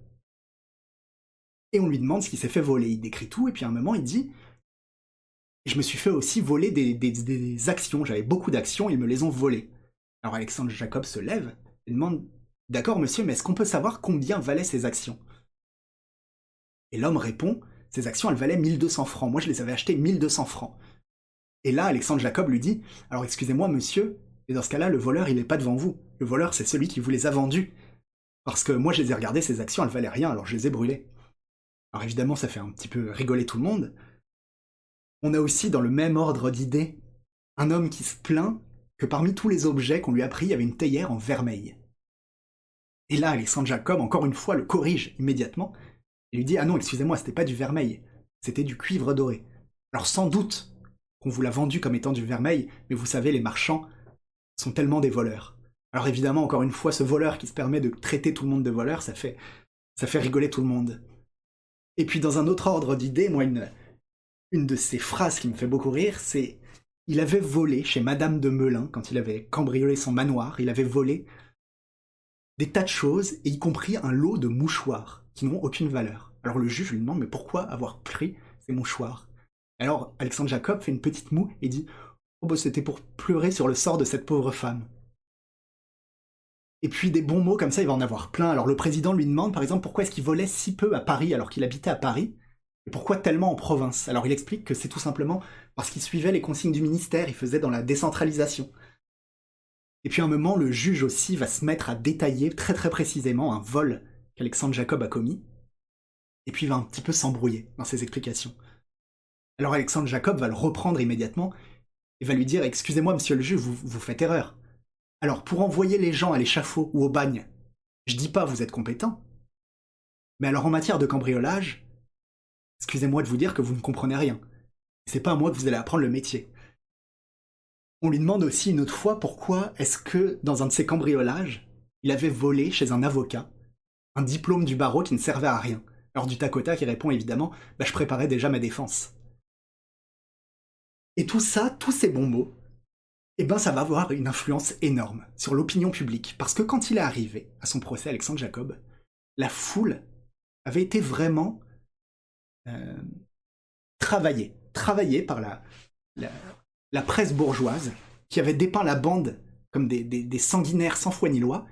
Et on lui demande ce qu'il s'est fait voler. Il décrit tout, et puis à un moment il dit Je me suis fait aussi voler des, actions, j'avais beaucoup d'actions, ils me les ont volées. Alors Alexandre Jacob se lève et demande D'accord, monsieur, mais est-ce qu'on peut savoir combien valaient ces actions? Et l'homme répond Ces actions, elles valaient 1200 francs. Moi, je les avais achetées 1200 francs. Et là, Alexandre Jacob lui dit Alors, excusez-moi, monsieur, et dans ce cas-là, le voleur, il n'est pas devant vous. Le voleur, c'est celui qui vous les a vendues. Parce que moi, je les ai regardées, ces actions, elles valaient rien, alors je les ai brûlées. Alors évidemment, ça fait un petit peu rigoler tout le monde. On a aussi, dans le même ordre d'idées, un homme qui se plaint que parmi tous les objets qu'on lui a pris, il y avait une théière en vermeil. Et là, Alexandre Jacob, encore une fois, le corrige immédiatement et lui dit Ah non, excusez-moi, c'était pas du vermeil, c'était du cuivre doré. Alors sans doute qu'on vous l'a vendu comme étant du vermeil, mais vous savez, les marchands sont tellement des voleurs. Alors évidemment, encore une fois, ce voleur qui se permet de traiter tout le monde de voleur, ça fait, ça fait rigoler tout le monde. Et puis dans un autre ordre d'idées, moi, une, une de ces phrases qui me fait beaucoup rire, c'est il avait volé chez Madame de Melun, quand il avait cambriolé son manoir, il avait volé des tas de choses, et y compris un lot de mouchoirs qui n'ont aucune valeur. Alors le juge lui demande mais pourquoi avoir pris ces mouchoirs? Alors Alexandre Jacob fait une petite moue et dit Oh bah c'était pour pleurer sur le sort de cette pauvre femme. Et puis des bons mots comme ça, il va en avoir plein. Alors le président lui demande par exemple pourquoi est-ce qu'il volait si peu à Paris alors qu'il habitait à Paris? Pourquoi tellement en province? Alors il explique que c'est tout simplement parce qu'il suivait les consignes du ministère, il faisait dans la décentralisation. Et puis à un moment, le juge aussi va se mettre à détailler très très précisément un vol qu'Alexandre Jacob a commis, et puis il va un petit peu s'embrouiller dans ses explications. Alors Alexandre Jacob va le reprendre immédiatement et va lui dire Excusez-moi, monsieur le juge, vous, vous faites erreur. Alors pour envoyer les gens à l'échafaud ou au bagne, je dis pas vous êtes compétent. Mais alors en matière de cambriolage, excusez-moi de vous dire que vous ne comprenez rien. C'est pas à moi que vous allez apprendre le métier. On lui demande aussi une autre fois pourquoi est-ce que dans un de ses cambriolages, il avait volé chez un avocat un diplôme du barreau qui ne servait à rien. Alors du tac, il répond évidemment bah, Je préparais déjà ma défense. Et tout ça, tous ces bons mots, eh ben ça va avoir une influence énorme sur l'opinion publique. Parce que quand il est arrivé à son procès, Alexandre Jacob, la foule avait été vraiment euh, travaillée, travaillée par la, la, presse bourgeoise, qui avait dépeint la bande comme des, des sanguinaires sans foi ni loi,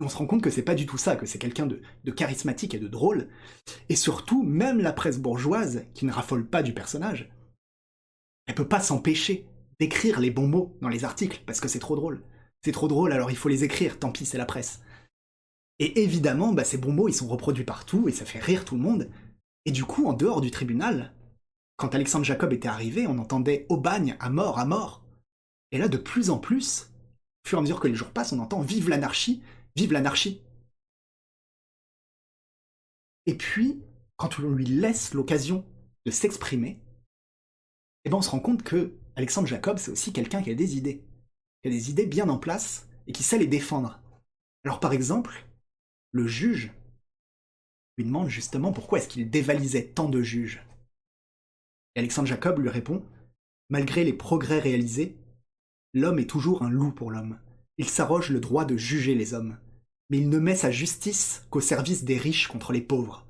on se rend compte que c'est pas du tout ça, que c'est quelqu'un de, charismatique et de drôle. Et surtout, même la presse bourgeoise, qui ne raffole pas du personnage, elle peut pas s'empêcher d'écrire les bons mots dans les articles, parce que c'est trop drôle. C'est trop drôle, alors il faut les écrire, tant pis, c'est la presse. Et évidemment, bah, ces bons mots, ils sont reproduits partout, et ça fait rire tout le monde. Et du coup, en dehors du tribunal, quand Alexandre Jacob était arrivé, on entendait au bagne, à mort, à mort. Et là, de plus en plus, au fur et à mesure que les jours passent, on entend Vive l'anarchie, Vive l'anarchie Et puis, quand on lui laisse l'occasion de s'exprimer, eh ben on se rend compte que Alexandre Jacob, c'est aussi quelqu'un qui a des idées, qui a des idées bien en place et qui sait les défendre. Alors par exemple, le juge lui demande justement pourquoi est-ce qu'il dévalisait tant de juges. Et Alexandre Jacob lui répond Malgré les progrès réalisés, l'homme est toujours un loup pour l'homme. Il s'arroge le droit de juger les hommes mais il ne met sa justice qu'au service des riches contre les pauvres.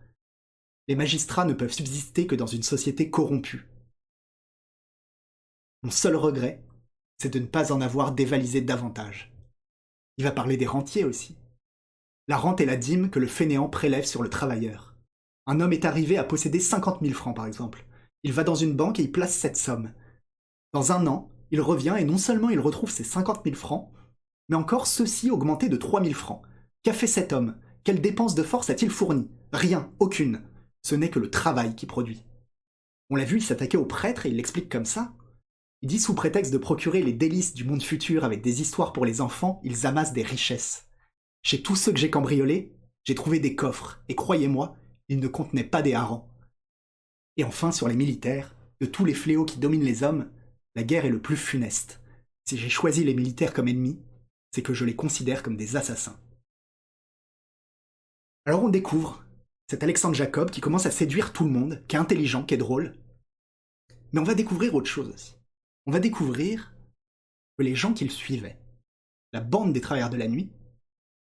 Les magistrats ne peuvent subsister que dans une société corrompue. Mon seul regret, c'est de ne pas en avoir dévalisé davantage. Il va parler des rentiers aussi. La rente est la dîme que le fainéant prélève sur le travailleur. Un homme est arrivé à posséder 50 000 francs, par exemple. Il va dans une banque et y place cette somme. Dans un an, il revient et non seulement il retrouve ses 50 000 francs, mais encore ceux-ci augmentés de 3 000 francs, Qu'a fait cet homme? Quelle dépense de force a-t-il fourni? Rien, aucune. Ce n'est que le travail qui produit. On l'a vu, il s'attaquait au prêtre et il l'explique comme ça. Il dit sous prétexte de procurer les délices du monde futur avec des histoires pour les enfants, ils amassent des richesses. Chez tous ceux que j'ai cambriolés, j'ai trouvé des coffres, et croyez-moi, ils ne contenaient pas des harengs. Et enfin, sur les militaires, de tous les fléaux qui dominent les hommes, la guerre est le plus funeste. Si j'ai choisi les militaires comme ennemis, c'est que je les considère comme des assassins. Alors on découvre cet Alexandre Jacob qui commence à séduire tout le monde, qui est intelligent, qui est drôle. Mais on va découvrir autre chose aussi. On va découvrir que les gens qui le suivaient, la bande des travailleurs de la nuit,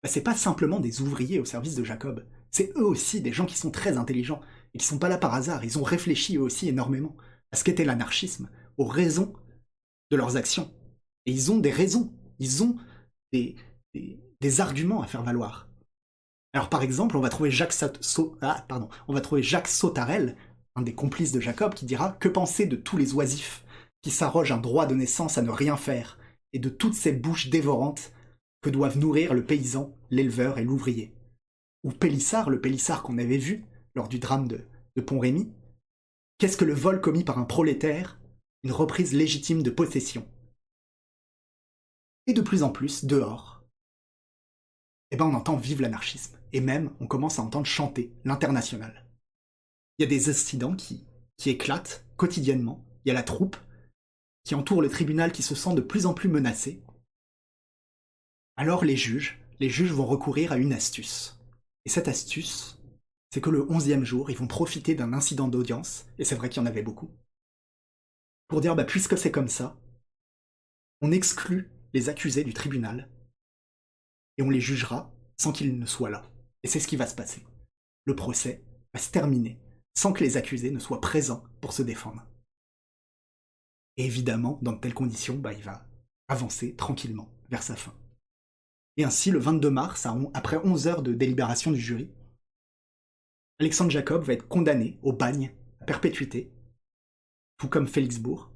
bah, c'est pas simplement des ouvriers au service de Jacob. C'est eux aussi des gens qui sont très intelligents et qui sont pas là par hasard. Ils ont réfléchi eux aussi énormément à ce qu'était l'anarchisme, aux raisons de leurs actions. Et ils ont des raisons, ils ont des, arguments à faire valoir. Alors par exemple, on va trouver Jacques, ah, on va trouver Jacques Sautarel, un des complices de Jacob, qui dira Que penser de tous les oisifs qui s'arrogent un droit de naissance à ne rien faire, et de toutes ces bouches dévorantes que doivent nourrir le paysan, l'éleveur et l'ouvrier Ou Pélissard, le Pélissard qu'on avait vu lors du drame de, Pont-Rémy Qu'est-ce que le vol commis par un prolétaire Une reprise légitime de possession? Et de plus en plus, dehors, eh ben on entend vive l'anarchisme. Et même, on commence à entendre chanter l'international. Il y a des incidents qui, qui éclatent quotidiennement. Il y a la troupe qui entoure le tribunal qui se sent de plus en plus menacé. Alors les juges, les juges vont recourir à une astuce. Et cette astuce, c'est que le onzième jour, ils vont profiter d'un incident d'audience, et c'est vrai qu'il y en avait beaucoup, pour dire, bah, puisque c'est comme ça, on exclut les accusés du tribunal, et on les jugera sans qu'ils ne soient là. Et c'est ce qui va se passer. Le procès va se terminer sans que les accusés ne soient présents pour se défendre. Et évidemment, dans de telles conditions, bah, il va avancer tranquillement vers sa fin. Et ainsi, le 22 mars, après 11 heures de délibération du jury, Alexandre Jacob va être condamné au bagne à perpétuité, tout comme Félix Bourg.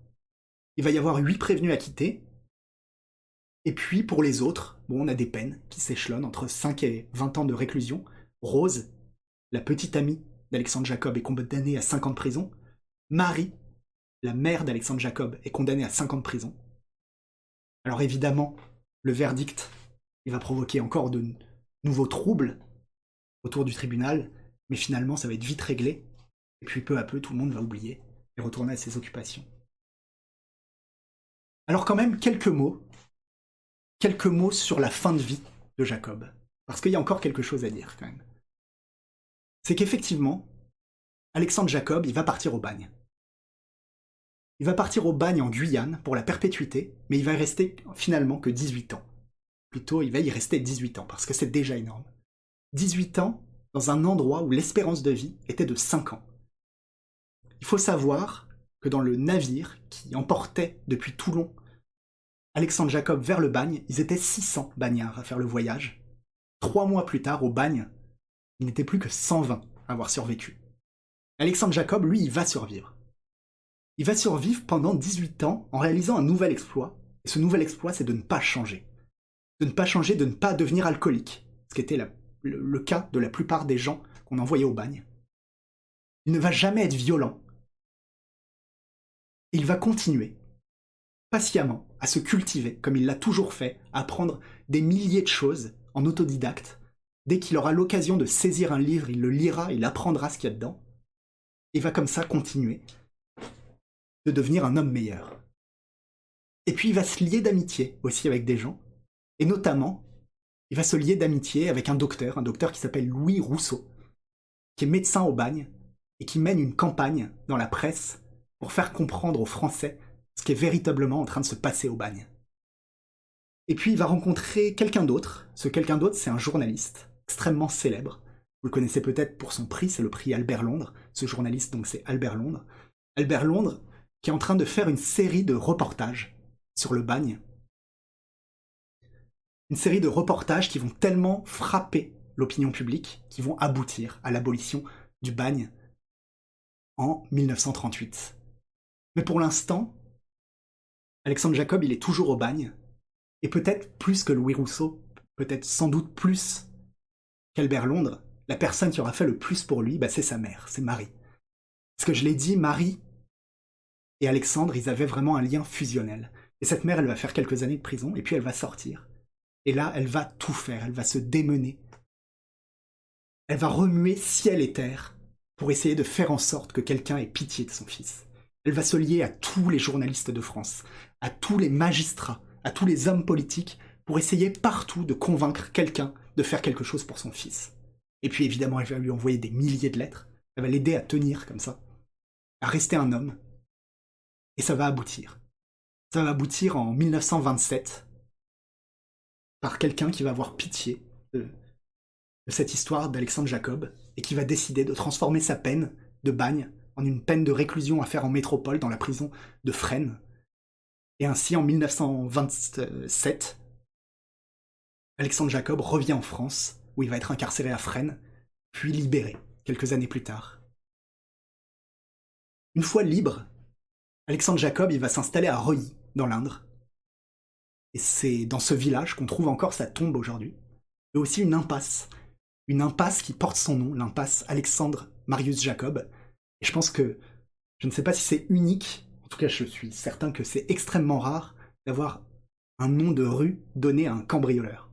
Il va y avoir huit prévenus acquittés. Et puis, pour les autres, on a des peines qui s'échelonnent entre 5 et 20 ans de réclusion. Rose, la petite amie d'Alexandre Jacob, est condamnée à 5 ans de prison. Marie, la mère d'Alexandre Jacob, est condamnée à 5 ans de prison. Alors évidemment, le verdict, il va provoquer encore de nouveaux troubles autour du tribunal, mais finalement ça va être vite réglé, et puis peu à peu tout le monde va oublier et retourner à ses occupations. Alors quand même, quelques mots, quelques mots sur la fin de vie de Jacob, parce qu'il y a encore quelque chose à dire quand même. C'est qu'effectivement, Alexandre Jacob, il va partir au bagne. Il va partir au bagne en Guyane pour la perpétuité, mais il va rester finalement que 18 ans. Plutôt, il va y rester 18 ans, parce que c'est déjà énorme. 18 ans, dans un endroit où l'espérance de vie était de 5 ans. Il faut savoir que dans le navire qui emportait depuis Toulon Alexandre Jacob vers le bagne, ils étaient 600 bagnards à faire le voyage. Trois mois plus tard, au bagne, il n'était plus que 120 à avoir survécu. Alexandre Jacob, lui, il va survivre. Il va survivre pendant 18 ans en réalisant un nouvel exploit. Et ce nouvel exploit, c'est de ne pas changer. De ne pas changer, de ne pas devenir alcoolique, ce qui était le, cas de la plupart des gens qu'on envoyait au bagne. Il ne va jamais être violent. Il va continuer, patiemment, à se cultiver, comme il l'a toujours fait, à apprendre des milliers de choses en autodidacte. Dès qu'il aura l'occasion de saisir un livre, il le lira, il apprendra ce qu'il y a dedans. Il va comme ça continuer de devenir un homme meilleur. Et puis il va se lier d'amitié aussi avec des gens, et notamment il va se lier d'amitié avec un docteur, un docteur qui s'appelle Louis Rousseau, qui est médecin au bagne et qui mène une campagne dans la presse pour faire comprendre aux Français ce qui est véritablement en train de se passer au bagne. Et puis il va rencontrer quelqu'un d'autre. Ce quelqu'un d'autre, c'est un journaliste extrêmement célèbre. Vous le connaissez peut-être pour son prix, c'est le prix Albert Londres. Ce journaliste, donc, c'est Albert Londres. Albert Londres, qui est en train de faire une série de reportages sur le bagne une série de reportages qui vont tellement frapper l'opinion publique qui vont aboutir à l'abolition du bagne en 1938. Mais pour l'instant, Alexandre Jacob, il est toujours au bagne, et peut-être plus que Louis Rousseau, peut-être sans doute plus qu'Albert Londres, la personne qui aura fait le plus pour lui, bah, c'est sa mère, c'est Marie. Parce que je l'ai dit, Marie et Alexandre, ils avaient vraiment un lien fusionnel. Et cette mère, elle va faire quelques années de prison, et puis elle va sortir. Et là, elle va tout faire, elle va se démener. Elle va remuer ciel et terre pour essayer de faire en sorte que quelqu'un ait pitié de son fils. Elle va se lier à tous les journalistes de France, à tous les magistrats, à tous les hommes politiques, pour essayer partout de convaincre quelqu'un de faire quelque chose pour son fils. Et puis évidemment, elle va lui envoyer des milliers de lettres, elle va l'aider à tenir comme ça, à rester un homme, et ça va aboutir. Ça va aboutir en 1927 par quelqu'un qui va avoir pitié de, cette histoire d'Alexandre Jacob et qui va décider de transformer sa peine de bagne en une peine de réclusion à faire en métropole dans la prison de Fresnes. Et ainsi, en 1927, Alexandre Jacob revient en France, où il va être incarcéré à Fresnes, puis libéré quelques années plus tard. Une fois libre, Alexandre Jacob va s'installer à Reuilly, dans l'Indre. Et c'est dans ce village qu'on trouve encore sa tombe aujourd'hui, et aussi une impasse. Une impasse qui porte son nom, l'impasse Alexandre Marius Jacob. Et je pense que, je ne sais pas si c'est unique, en tout cas je suis certain que c'est extrêmement rare d'avoir un nom de rue donné à un cambrioleur.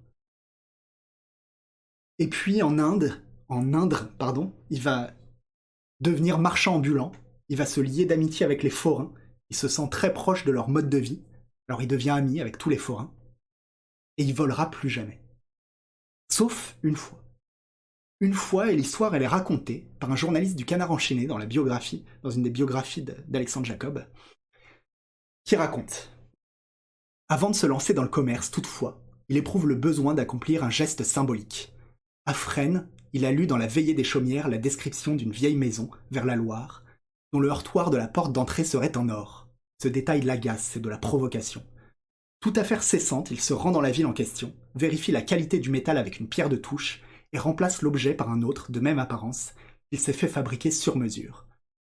Et puis en Inde, en Indre, pardon, il va devenir marchand ambulant, il va se lier d'amitié avec les forains, il se sent très proche de leur mode de vie, alors il devient ami avec tous les forains, et il volera plus jamais. Sauf une fois. Une fois, et l'histoire elle est racontée par un journaliste du Canard enchaîné dans la biographie, dans une des biographies d'Alexandre Jacob, qui raconte Avant de se lancer dans le commerce, toutefois, il éprouve le besoin d'accomplir un geste symbolique. À Fresnes, il a lu dans la veillée des chaumières la description d'une vieille maison, vers la Loire, dont le heurtoir de la porte d'entrée serait en or. Ce détail l'agace, c'est de la provocation. Toute affaire cessante, il se rend dans la ville en question, vérifie la qualité du métal avec une pierre de touche, et remplace l'objet par un autre de même apparence, il s'est fait fabriquer sur mesure.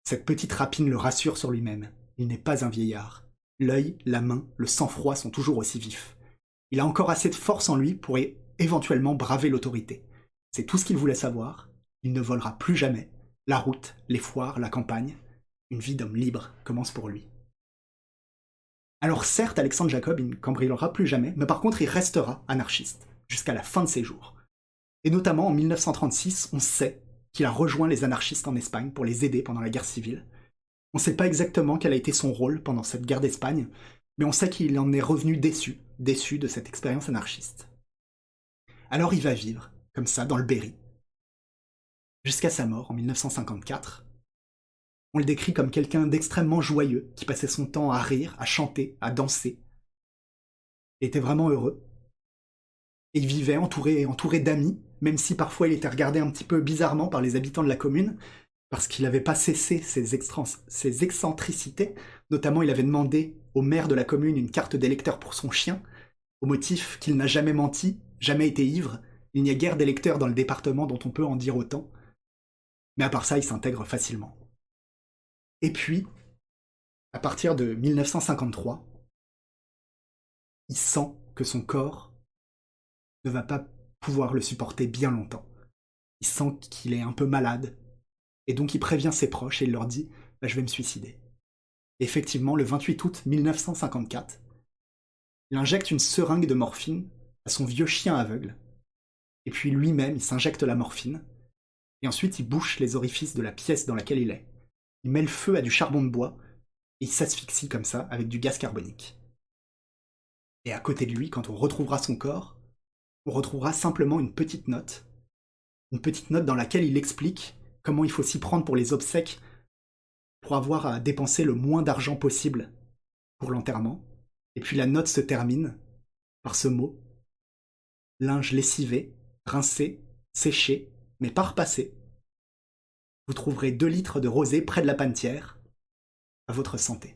Cette petite rapine le rassure sur lui-même. Il n'est pas un vieillard. L'œil, la main, le sang-froid sont toujours aussi vifs. Il a encore assez de force en lui pour éventuellement braver l'autorité. C'est tout ce qu'il voulait savoir. Il ne volera plus jamais. La route, les foires, la campagne. Une vie d'homme libre commence pour lui. Alors certes, Alexandre Jacob, il ne cambriolera plus jamais, mais par contre, il restera anarchiste, jusqu'à la fin de ses jours. Et notamment en 1936, on sait qu'il a rejoint les anarchistes en Espagne pour les aider pendant la guerre civile. On ne sait pas exactement quel a été son rôle pendant cette guerre d'Espagne, mais on sait qu'il en est revenu déçu, déçu de cette expérience anarchiste. Alors il va vivre, comme ça, dans le Berry. Jusqu'à sa mort en 1954. On le décrit comme quelqu'un d'extrêmement joyeux, qui passait son temps à rire, à chanter, à danser. Il était vraiment heureux. Et il vivait entouré, entouré d'amis, même si parfois il était regardé un petit peu bizarrement par les habitants de la commune, parce qu'il n'avait pas cessé ses, ses excentricités. Notamment, il avait demandé au maire de la commune une carte d'électeur pour son chien, au motif qu'il n'a jamais menti, jamais été ivre, il n'y a guère d'électeurs dans le département dont on peut en dire autant. Mais à part ça, il s'intègre facilement. Et puis, à partir de 1953, il sent que son corps ne va pas pouvoir le supporter bien longtemps. Il sent qu'il est un peu malade, et donc il prévient ses proches et il leur dit bah, Je vais me suicider. effectivement, le 28 août 1954, il injecte une seringue de morphine à son vieux chien aveugle, et puis lui-même, il s'injecte la morphine, et ensuite il bouche les orifices de la pièce dans laquelle il est. Il met le feu à du charbon de bois, et il s'asphyxie comme ça avec du gaz carbonique. Et à côté de lui, quand on retrouvera son corps, on retrouvera simplement une petite note, une petite note dans laquelle il explique comment il faut s'y prendre pour les obsèques pour avoir à dépenser le moins d'argent possible pour l'enterrement. Et puis la note se termine par ce mot linge lessivé, rincé, séché, mais pas repassé. Vous trouverez deux litres de rosé près de la panetière. À votre santé.